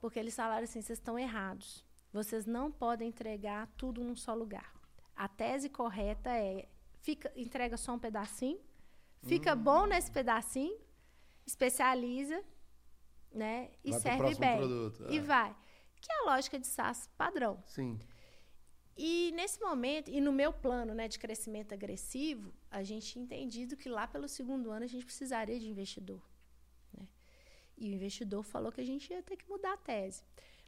porque eles falaram assim, vocês estão errados. Vocês não podem entregar tudo num só lugar. A tese correta é, fica, entrega só um pedacinho, fica hum. bom nesse pedacinho, especializa, né? E vai serve bem. Produto, é. E vai. Que é a lógica de SaaS padrão. Sim. E nesse momento, e no meu plano né, de crescimento agressivo, a gente tinha entendido que lá pelo segundo ano a gente precisaria de investidor. Né? E o investidor falou que a gente ia ter que mudar a tese.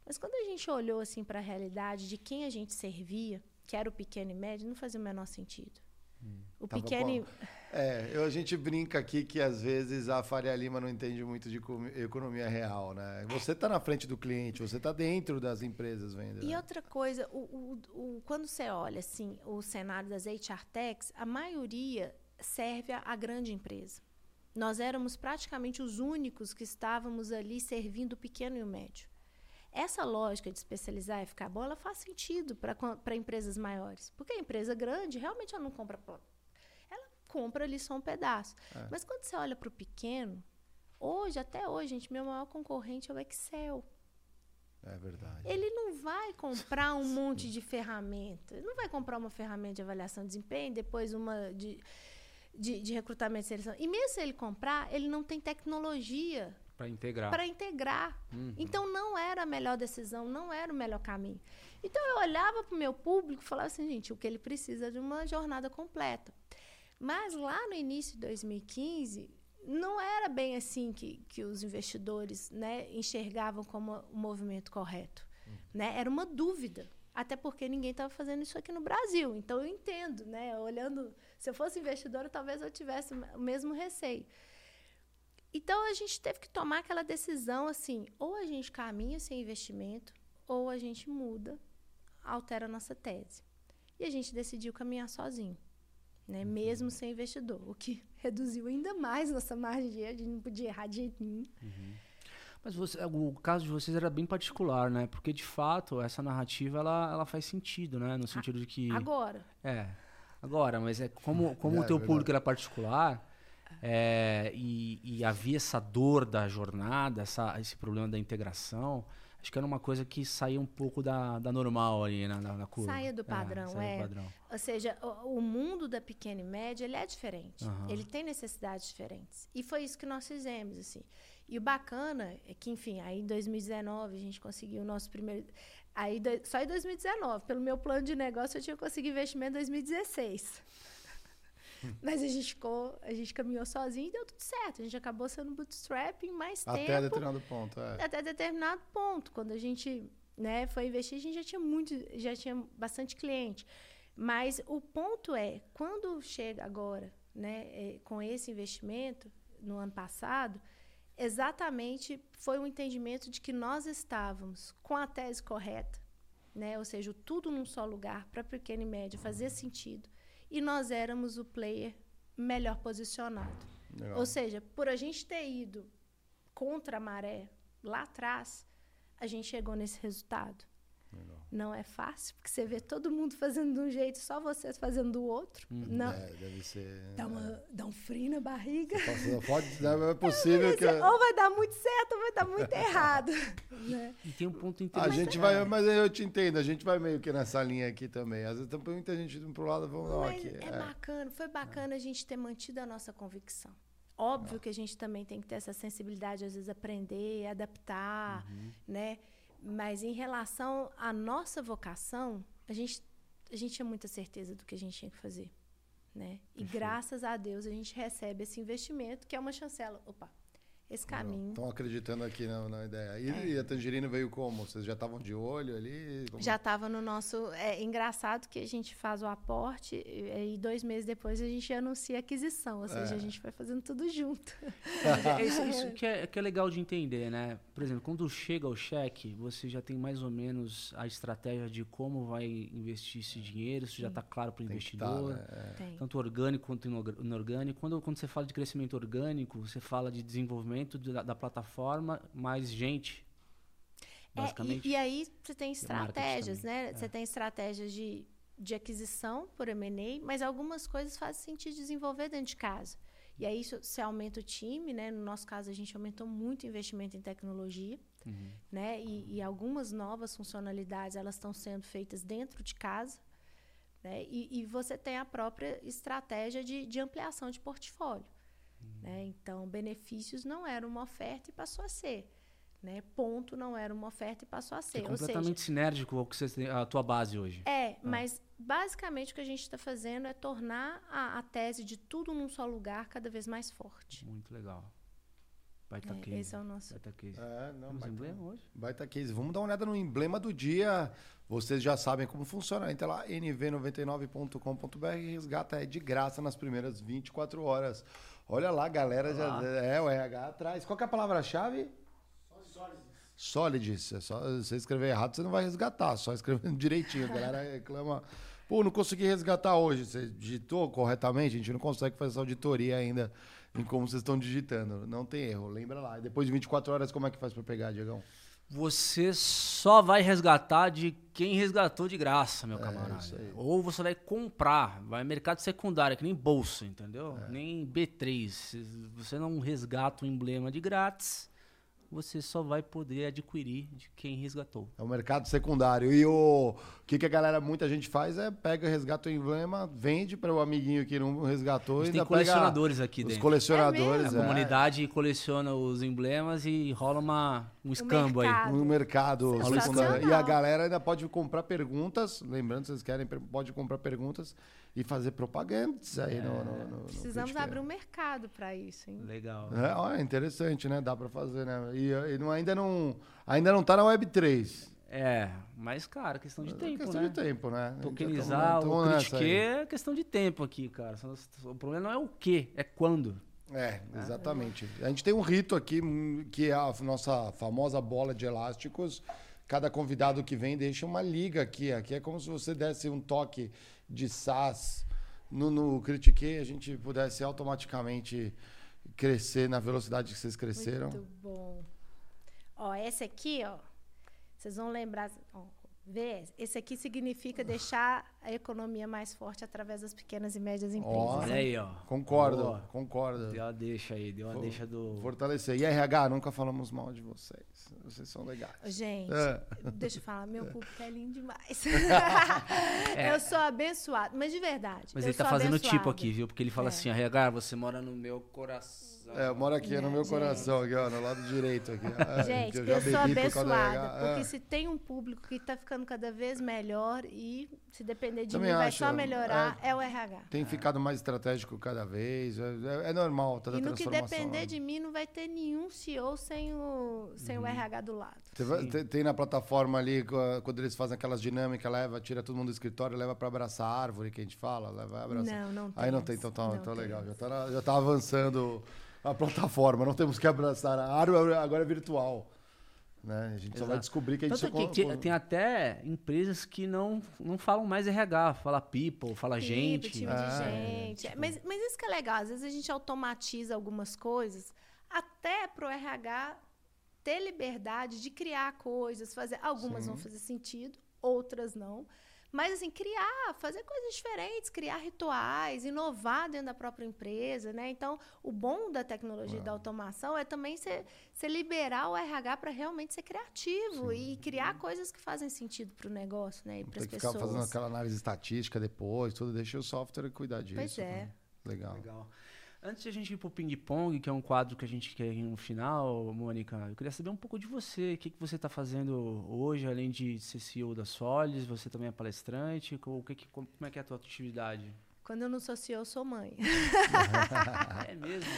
Mas quando a gente olhou assim para a realidade de quem a gente servia, que era o pequeno e médio, não fazia o menor sentido. Hum, o pequeno. É, eu, a gente brinca aqui que às vezes a Faria Lima não entende muito de economia real, né? Você está na frente do cliente, você está dentro das empresas vendendo. E outra coisa, o, o, o, quando você olha assim o cenário das HR Techs, a maioria serve a, a grande empresa. Nós éramos praticamente os únicos que estávamos ali servindo o pequeno e o médio. Essa lógica de especializar e ficar bom, ela faz sentido para empresas maiores. Porque a empresa grande realmente ela não compra compra ali só um pedaço. É. Mas quando você olha para o pequeno, hoje, até hoje, gente, meu maior concorrente é o Excel. É verdade. Ele não vai comprar um monte de ferramenta. Ele não vai comprar uma ferramenta de avaliação de desempenho, depois uma de, de, de recrutamento e seleção. E mesmo se ele comprar, ele não tem tecnologia para integrar. Para integrar. Uhum. Então não era a melhor decisão, não era o melhor caminho. Então eu olhava para o meu público e falava assim, gente, o que ele precisa é de uma jornada completa. Mas lá no início de 2015, não era bem assim que, que os investidores né, enxergavam como o movimento correto. Hum. Né? Era uma dúvida. Até porque ninguém estava fazendo isso aqui no Brasil. Então eu entendo, né? Olhando, se eu fosse investidora, talvez eu tivesse o mesmo receio. Então a gente teve que tomar aquela decisão assim: ou a gente caminha sem investimento, ou a gente muda, altera a nossa tese. E a gente decidiu caminhar sozinho né? Uhum. mesmo sem investidor, o que reduziu ainda mais nossa margem de erro, a gente não podia errar de jeito nenhum. Uhum. Mas você, o caso de vocês era bem particular, né? Porque de fato essa narrativa ela, ela faz sentido, né? No sentido de que agora. É, agora, mas é como como é, o teu público era particular é, e, e havia essa dor da jornada, essa, esse problema da integração acho que era uma coisa que saía um pouco da, da normal ali na, na, na curva. Saia do é, padrão, é. É. Do padrão. Ou seja, o, o, mundo da pequena e média, ele é diferente. Uhum. Ele tem necessidades diferentes. E foi isso que nós fizemos, assim. E o bacana é que, enfim, aí em 2019 a gente conseguiu o nosso primeiro... Aí, só em 2019, pelo meu plano de negócio, eu tinha conseguido investimento em 2016. Mas a gente ficou, a gente caminhou sozinho e deu tudo certo. A gente acabou sendo bootstrapping mais até tempo. Até determinado ponto, é. Até determinado ponto. Quando a gente né, foi investir, a gente já tinha muito, já tinha bastante cliente. Mas o ponto é, quando chega agora, né, é, com esse investimento, no ano passado, exatamente foi o um entendimento de que nós estávamos com a tese correta, né? ou seja, tudo num só lugar, para pequena e média, fazia sentido e nós éramos o player melhor posicionado. Legal. Ou seja, por a gente ter ido contra a maré lá atrás, a gente chegou nesse resultado. Não é fácil, porque você vê todo mundo fazendo de um jeito, só vocês fazendo do outro. Hum. Não. É, deve ser. Dá, uma, é. dá um frio na barriga. Pode, não é possível que. Ou vai dar muito certo ou vai dar muito errado. né? E tem um ponto interessante. A gente vai, mas eu te entendo, a gente vai meio que nessa linha aqui também. Às vezes tem muita gente indo pro lado, vamos lá aqui. É, é, bacana, foi bacana a gente ter mantido a nossa convicção. Óbvio é. que a gente também tem que ter essa sensibilidade, às vezes aprender, adaptar, uhum. né? Mas em relação à nossa vocação, a gente, a gente tinha muita certeza do que a gente tinha que fazer. Né? E graças a Deus a gente recebe esse investimento, que é uma chancela. Opa, esse caminho. Estão acreditando aqui na, na ideia. E, é. e, a Tangerina veio como? Vocês já estavam de olho ali? Como? Já estava no nosso. É engraçado que a gente faz o aporte e, e dois meses depois a gente anuncia a aquisição. Ou seja, é. a gente vai fazendo tudo junto. É isso, isso que, é, que é legal de entender, né? Por exemplo, quando chega o cheque, você já tem mais ou menos a estratégia de como vai investir esse dinheiro, isso Sim. já está claro para o investidor. Tá, né? Tanto orgânico quanto inorgânico. Quando, quando você fala de crescimento orgânico, você fala de desenvolvimento da, da plataforma, mais gente. É, e, e, aí você tem estratégias, né? É. Você tem estratégias de, de aquisição por M&A, mas algumas coisas fazem sentido desenvolver dentro de casa. E aí você aumenta o time, né? No nosso caso, a gente aumentou muito o investimento em tecnologia, uhum. né? E, e, algumas novas funcionalidades, elas estão sendo feitas dentro de casa, né? E, e você tem a própria estratégia de, de ampliação de portfólio. Né? Então, benefícios não era uma oferta e passou a ser. Né? Ponto não era uma oferta e passou a ser. É completamente seja, sinérgico ao que você tem, a tua base hoje. É, ah. mas basicamente o que a gente está fazendo é tornar a, a, tese de tudo num só lugar cada vez mais forte. Muito legal. Baita é, case. Esse é o nosso. Baita case. É, não, Temos baita, emblema hoje? Baita case. Vamos dar uma olhada no emblema do dia. Vocês já sabem como funciona. Entra lá, nv99.com.br e resgata é de graça nas primeiras 24 horas. Olha lá, galera já. É, o RH atrás. Qual que é a palavra-chave? Solids. É só você escrever errado, você não vai resgatar. Só escrevendo direitinho. A galera reclama. Pô, não consegui resgatar hoje. Você digitou corretamente? A gente não consegue fazer essa auditoria ainda em como vocês estão digitando. Não tem erro. Lembra lá. Depois de 24 horas, como é que faz para pegar, Diegão? você só vai resgatar de quem resgatou de graça, meu é, camarada. É Ou você vai comprar, vai mercado secundário, que nem bolsa, entendeu? É. Nem B3. Você não resgata o emblema de grátis, você só vai poder adquirir de quem resgatou. É o mercado secundário. E o que, que a galera, muita gente faz é pega, resgata o emblema, vende para o amiguinho que não resgatou. e tem colecionadores aqui os dentro. colecionadores. É a comunidade coleciona os emblemas e rola uma, um escambo aí. Um mercado secundário. E a galera ainda pode comprar perguntas. Lembrando, se vocês querem, pode comprar perguntas e fazer propagandas aí é. no, no, no, Precisamos no abrir um mercado para isso, hein? Legal. É, é interessante, né? Dá para fazer, né? E, e não, ainda não ainda não tá na Web 3. É, mas, cara, questão de é tempo, questão né? de tempo, né? Tokenizar o critiquê é questão de tempo aqui, cara. O problema não é o que, é quando. É, exatamente. A gente tem um rito aqui, hum, que é a nossa famosa bola de elásticos. Cada convidado que vem deixa uma liga aqui. Aqui é como se você desse um toque de SAS no, no Critiquei, a gente pudesse automaticamente crescer na velocidade que vocês cresceram. Muito bom. Ó, esse aqui, ó, vocês vão lembrar, ó, vê, esse aqui significa deixar a economia mais forte através das pequenas e médias empresas. Olha aí, ó. Concordo, Boa. concordo. Deu uma deixa aí, deu uma For, deixa do... Fortalecer. E RH, nunca falamos mal de vocês. Vocês são legais. Gente, é. deixa eu falar, meu público é lindo demais. é. Eu sou abençoado, mas de verdade. Mas ele tá fazendo abençoado. tipo aqui, viu? Porque ele fala é. assim, RH, você mora no meu coração. É, eu moro aqui é, no meu gente. coração, aqui, ó, no lado direito. Aqui. Ah, gente, eu, eu sou abençoada, por porque é. se tem um público que está ficando cada vez melhor e se depender de Também mim vai só melhorar, é, é, o RH. Tem ficado mais estratégico cada vez, é, é normal toda E no que depender né? de mim, não vai ter nenhum CEO sem o, sem uhum. o RH do lado. Tem, tem, na plataforma ali, quando eles fazem aquelas dinâmicas, leva, tira todo mundo do escritório, leva para abraçar a árvore que a gente fala, leva abraçar. Não, não tem. Aí não tem, então tá, então legal. Já tá, já tá avançando a plataforma, não temos que abraçar. A árvore agora é virtual. Né? A gente Exato. só vai descobrir que a gente... Tanto que, tem até empresas que não, não falam mais RH, fala people, fala people, gente. Time de gente. É, tipo... mas, mas isso que é legal, às vezes a gente automatiza algumas coisas até para o RH ter liberdade de criar coisas, fazer. Algumas Sim. vão fazer sentido, outras não. Mas, assim, criar, fazer coisas diferentes, criar rituais, inovar dentro da própria empresa, né? Então, o bom da tecnologia e da automação é também você, liberar o RH para realmente ser criativo Sim. e criar coisas que fazem sentido para o negócio, né? E para as pessoas. ficar fazendo aquela análise estatística depois, tudo, deixa o software cuidar disso. Pois é. Né? Legal. Legal. Antes de a gente ir pro ping-pong, que é um quadro que a gente quer no final, Mônica, eu queria saber um pouco de você. O que, que você está fazendo hoje, além de ser CEO da Solis? Você também é palestrante? O que, que, como é que é a tua atividade? Quando eu não sou CEO, eu sou mãe. é mesmo?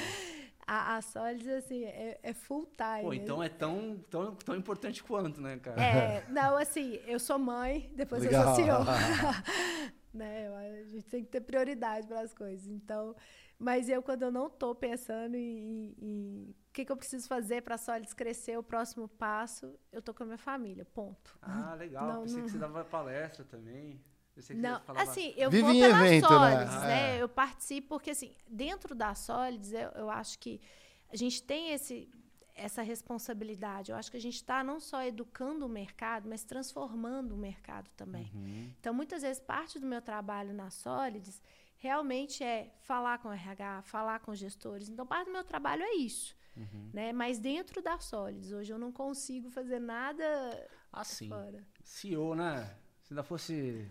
A, a Solis, assim, é, é full time. Pô, então é tão, tão, tão importante quanto, né, cara? É, não, assim, eu sou mãe, depois Legal. eu sou CEO. né? A gente tem que ter prioridade para as coisas. Então, mas eu, quando eu não estou pensando em, o que, que eu preciso fazer para a Solis crescer, o próximo passo, eu tô com a minha família, ponto. Ah, legal. Não, Pensei não. que você dava palestra também. Não, assim, eu Vive vou em pela evento, né? Solids, né? É. Eu participo porque, assim, dentro da Solids, eu, eu acho que a gente tem esse, essa responsabilidade. Eu acho que a gente está não só educando o mercado, mas transformando o mercado também. Uhum. Então, muitas vezes, parte do meu trabalho na Solids realmente é falar com o RH, falar com os gestores. Então, parte do meu trabalho é isso. Uhum. Né? Mas dentro da Solids, hoje eu não consigo fazer nada Assim, fora. CEO, né? Se ainda fosse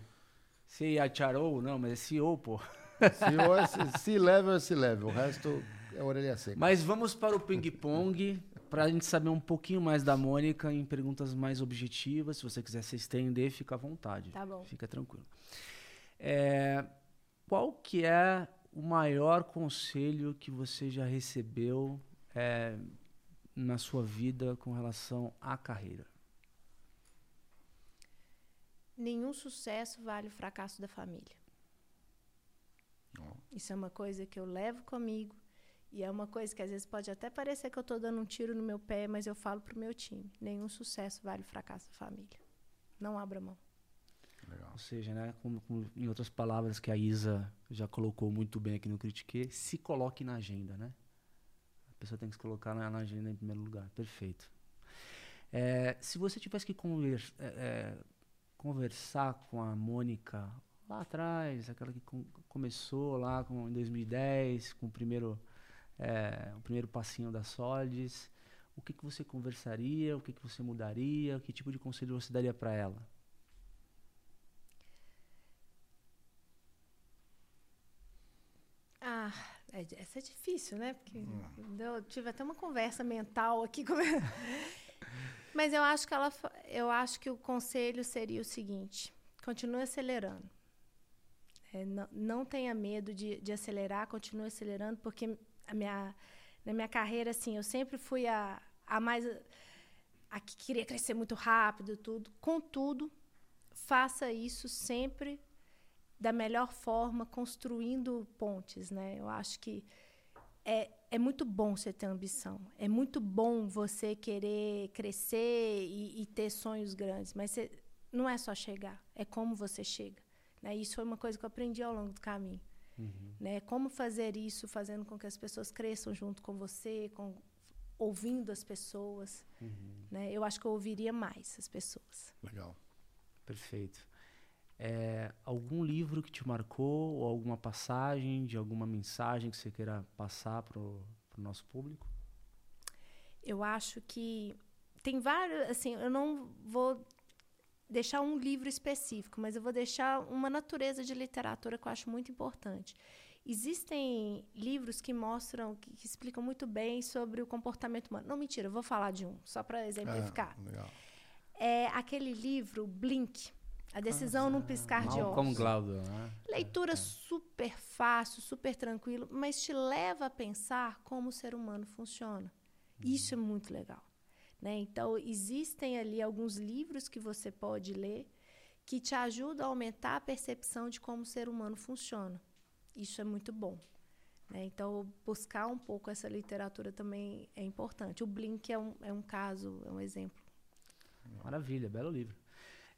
CHRO, não, mas é CEO, pô. CEO é C- C-level é C-level, o resto é orelha seca. Mas vamos para o ping-pong, para a gente saber um pouquinho mais da Mônica em perguntas mais objetivas. Se você quiser se estender, fica à vontade. Tá bom. Fica tranquilo. É, qual que é o maior conselho que você já recebeu é, na sua vida com relação à carreira? Nenhum sucesso vale o fracasso da família. Isso é uma coisa que eu levo comigo e é uma coisa que às vezes pode até parecer que eu estou dando um tiro no meu pé, mas eu falo pro meu time: nenhum sucesso vale o fracasso da família. Não abra mão. Legal. Ou seja, né, como- como em outras palavras que a Isa já colocou muito bem aqui no Critique, se coloque na agenda, né? A pessoa tem que se colocar na, na agenda em primeiro lugar. Perfeito. É, se você tivesse que é, é, conversar com a Mônica lá atrás, aquela que com- começou lá com, em 2010, com o primeiro, é, o primeiro passinho da Solids, o que, que você conversaria, o que, que você mudaria, que tipo de conselho você daria para ela? Ah, é, essa é difícil, né? Porque eu tive até uma conversa mental aqui com Mas eu acho que ela eu acho que o conselho seria o seguinte: continue acelerando. É, não, não tenha medo de, de acelerar, continue acelerando, porque a minha, na minha carreira, assim, eu sempre fui a, a mais. a que queria crescer muito rápido, tudo. Contudo, faça isso sempre da melhor forma, construindo pontes, né? Eu acho que é, é muito bom você ter ambição. É muito bom você querer crescer e, e ter sonhos grandes, mas você, não é só chegar, é como você chega. Né? Isso foi uma coisa que eu aprendi ao longo do caminho. Né? Como fazer isso, fazendo com que as pessoas cresçam junto com você, com, ouvindo as pessoas. Né? Eu acho que eu ouviria mais as pessoas. Legal. Perfeito. É, algum livro que te marcou, ou alguma passagem de alguma mensagem que você queira passar para o nosso público? Eu acho que tem vários, assim, eu não vou deixar um livro específico, mas eu vou deixar uma natureza de literatura que eu acho muito importante. Existem livros que mostram, que, que explicam muito bem sobre o comportamento humano. Não, mentira, eu vou falar de um, só para exemplificar. Ah, legal. É aquele livro, Blink, A Decisão num Piscar de Olhos. Gladwell, né? Leitura super fácil, super tranquilo, mas te leva a pensar como o ser humano funciona. Isso é muito legal. Né? Então, existem ali alguns livros que você pode ler que te ajudam a aumentar a percepção de como o ser humano funciona. Isso é muito bom. Né? Então, buscar um pouco essa literatura também é importante. O Blink é um, é um caso, é um exemplo. Maravilha, belo livro.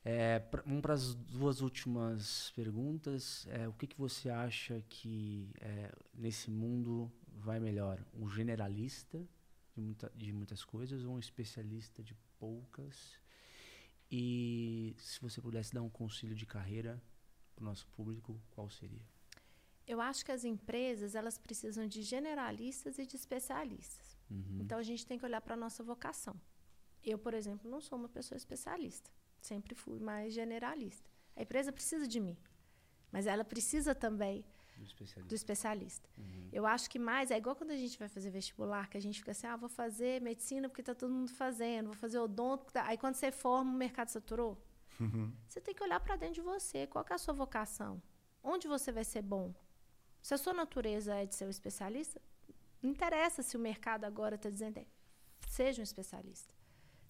É, vamos para as duas últimas perguntas. É, o que, que você acha que é, nesse mundo vai melhor? Um generalista de, muita- de muitas coisas ou um especialista de poucas? E se você pudesse dar um conselho de carreira para o nosso público, qual seria? Eu acho que as empresas elas precisam de generalistas e de especialistas. Uhum. Então a gente tem que olhar para a nossa vocação. Eu, por exemplo, não sou uma pessoa especialista. Sempre fui mais generalista. A empresa precisa de mim, mas ela precisa também Do especialista. do especialista. Uhum. Eu acho que mais é igual quando a gente vai fazer vestibular, que a gente fica assim, ah, vou fazer medicina porque está todo mundo fazendo, vou fazer odonto. tá-" Aí quando você forma, o mercado saturou. Você tem que olhar para dentro de você. Qual é a sua vocação? Onde você vai ser bom? Se a sua natureza é de ser um especialista, Não interessa se o mercado agora está dizendo, é, seja um especialista.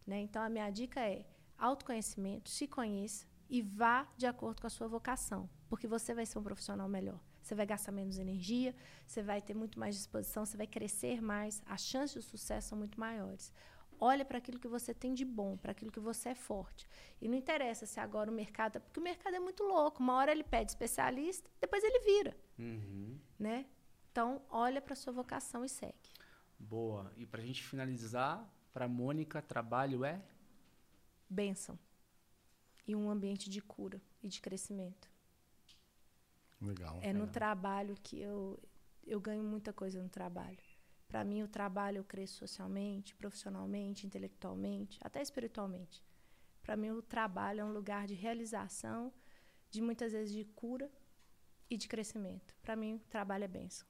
Né? Então, a minha dica é autoconhecimento, se conheça e vá de acordo com a sua vocação, porque você vai ser um profissional melhor. Você vai gastar menos energia, você vai ter muito mais disposição, você vai crescer mais, as chances de sucesso são muito maiores. Olha para aquilo que você tem de bom, para aquilo que você é forte. E não interessa se agora o mercado. Porque o mercado é muito louco. Uma hora ele pede especialista, depois ele vira. Uhum. Né? Então, olha para sua vocação e segue. Boa. E para a gente finalizar, para Mônica, trabalho é? Bênção. E um ambiente de cura e de crescimento. Legal. É no trabalho que eu, eu ganho muita coisa no trabalho. Para mim, o trabalho eu cresço socialmente, profissionalmente, intelectualmente, até espiritualmente. Para mim, o trabalho é um lugar de realização, de muitas vezes de cura e de crescimento. Para mim, o trabalho é benção.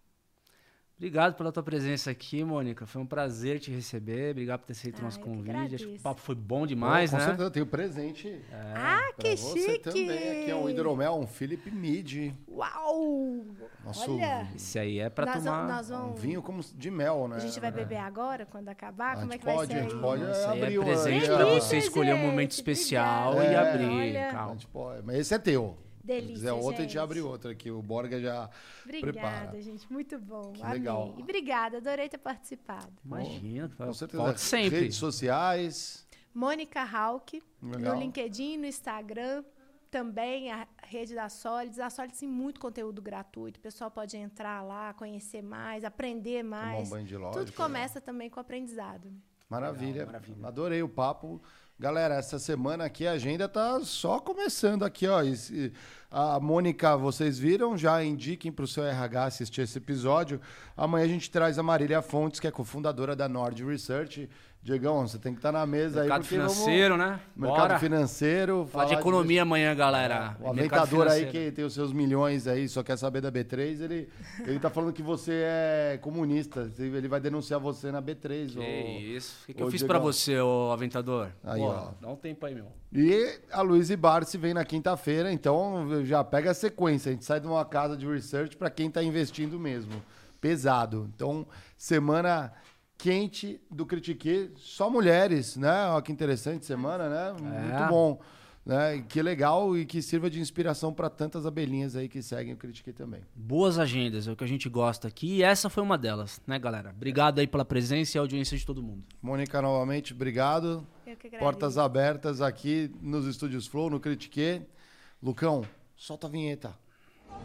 Obrigado pela tua presença aqui, Mônica. Foi um prazer te receber. Obrigado por ter aceito o nosso convite. Acho que o papo foi bom demais, com né? Com certeza, eu tenho presente. É, ah, que você chique! também. Aqui é um hidromel, um Philip Mid. Uau! Nosso, Olha! Esse aí é pra nós tomar nós vamos... um vinho como de mel, né? A gente vai beber agora, quando acabar? Como é que pode, vai ser? A gente pode Nossa, abrir é presente para você escolher um momento especial Obrigada. e É, abrir. olha. Calma. Pode, mas esse é teu. Delícia, Se quiser outro, a gente abre outro aqui. O Borga já Obrigada, prepara. gente. Muito bom. Que Amei. legal. E obrigada, adorei ter participado. Imagina, Com certeza. sempre. Redes sociais. Mônica Hauck, Legal. no LinkedIn, no Instagram, também a rede da Solids. A Solids tem muito conteúdo gratuito. O pessoal pode entrar lá, conhecer mais, aprender Tomar um mais. banho de lógica. Tudo começa também com o aprendizado. né? Maravilha. Legal, maravilha. Adorei o papo. Galera, essa semana aqui a agenda tá só começando aqui, ó. A Mônica, vocês viram? Já indiquem para o seu RH assistir esse episódio. Amanhã a gente traz a Marília Fontes, que é cofundadora da Nord Research. Diegão, você tem que estar na mesa Mercado aí. porque vamos- financeiro, né? Mercado Bora. financeiro. Falar de economia amanhã, galera. O Mercado aventador aí que tem os seus milhões aí, só quer saber da B3, ele, ele tá falando que você é comunista. Ele vai denunciar você na B3. Que ô- isso. O que, que eu fiz Diegão. pra você, ô aventador? Aí, Pô, ó. Dá um tempo aí, meu. E a Luiz Barsi vem na quinta-feira, então já pega a sequência. A gente sai de uma casa de research para quem está investindo mesmo. Pesado. Então, semana quente do Critique, só mulheres, né? Olha que interessante semana, né? Muito bom. Né? Que legal e que sirva de inspiração para tantas abelhinhas aí que seguem o Critique também. Boas agendas, é o que a gente gosta aqui. E essa foi uma delas, né, galera? Obrigado aí pela presença e audiência de todo mundo. Mônica, novamente, obrigado. Eu que agradeço. Portas abertas aqui nos Estúdios Flow, no Critique. Lucão, solta a vinheta.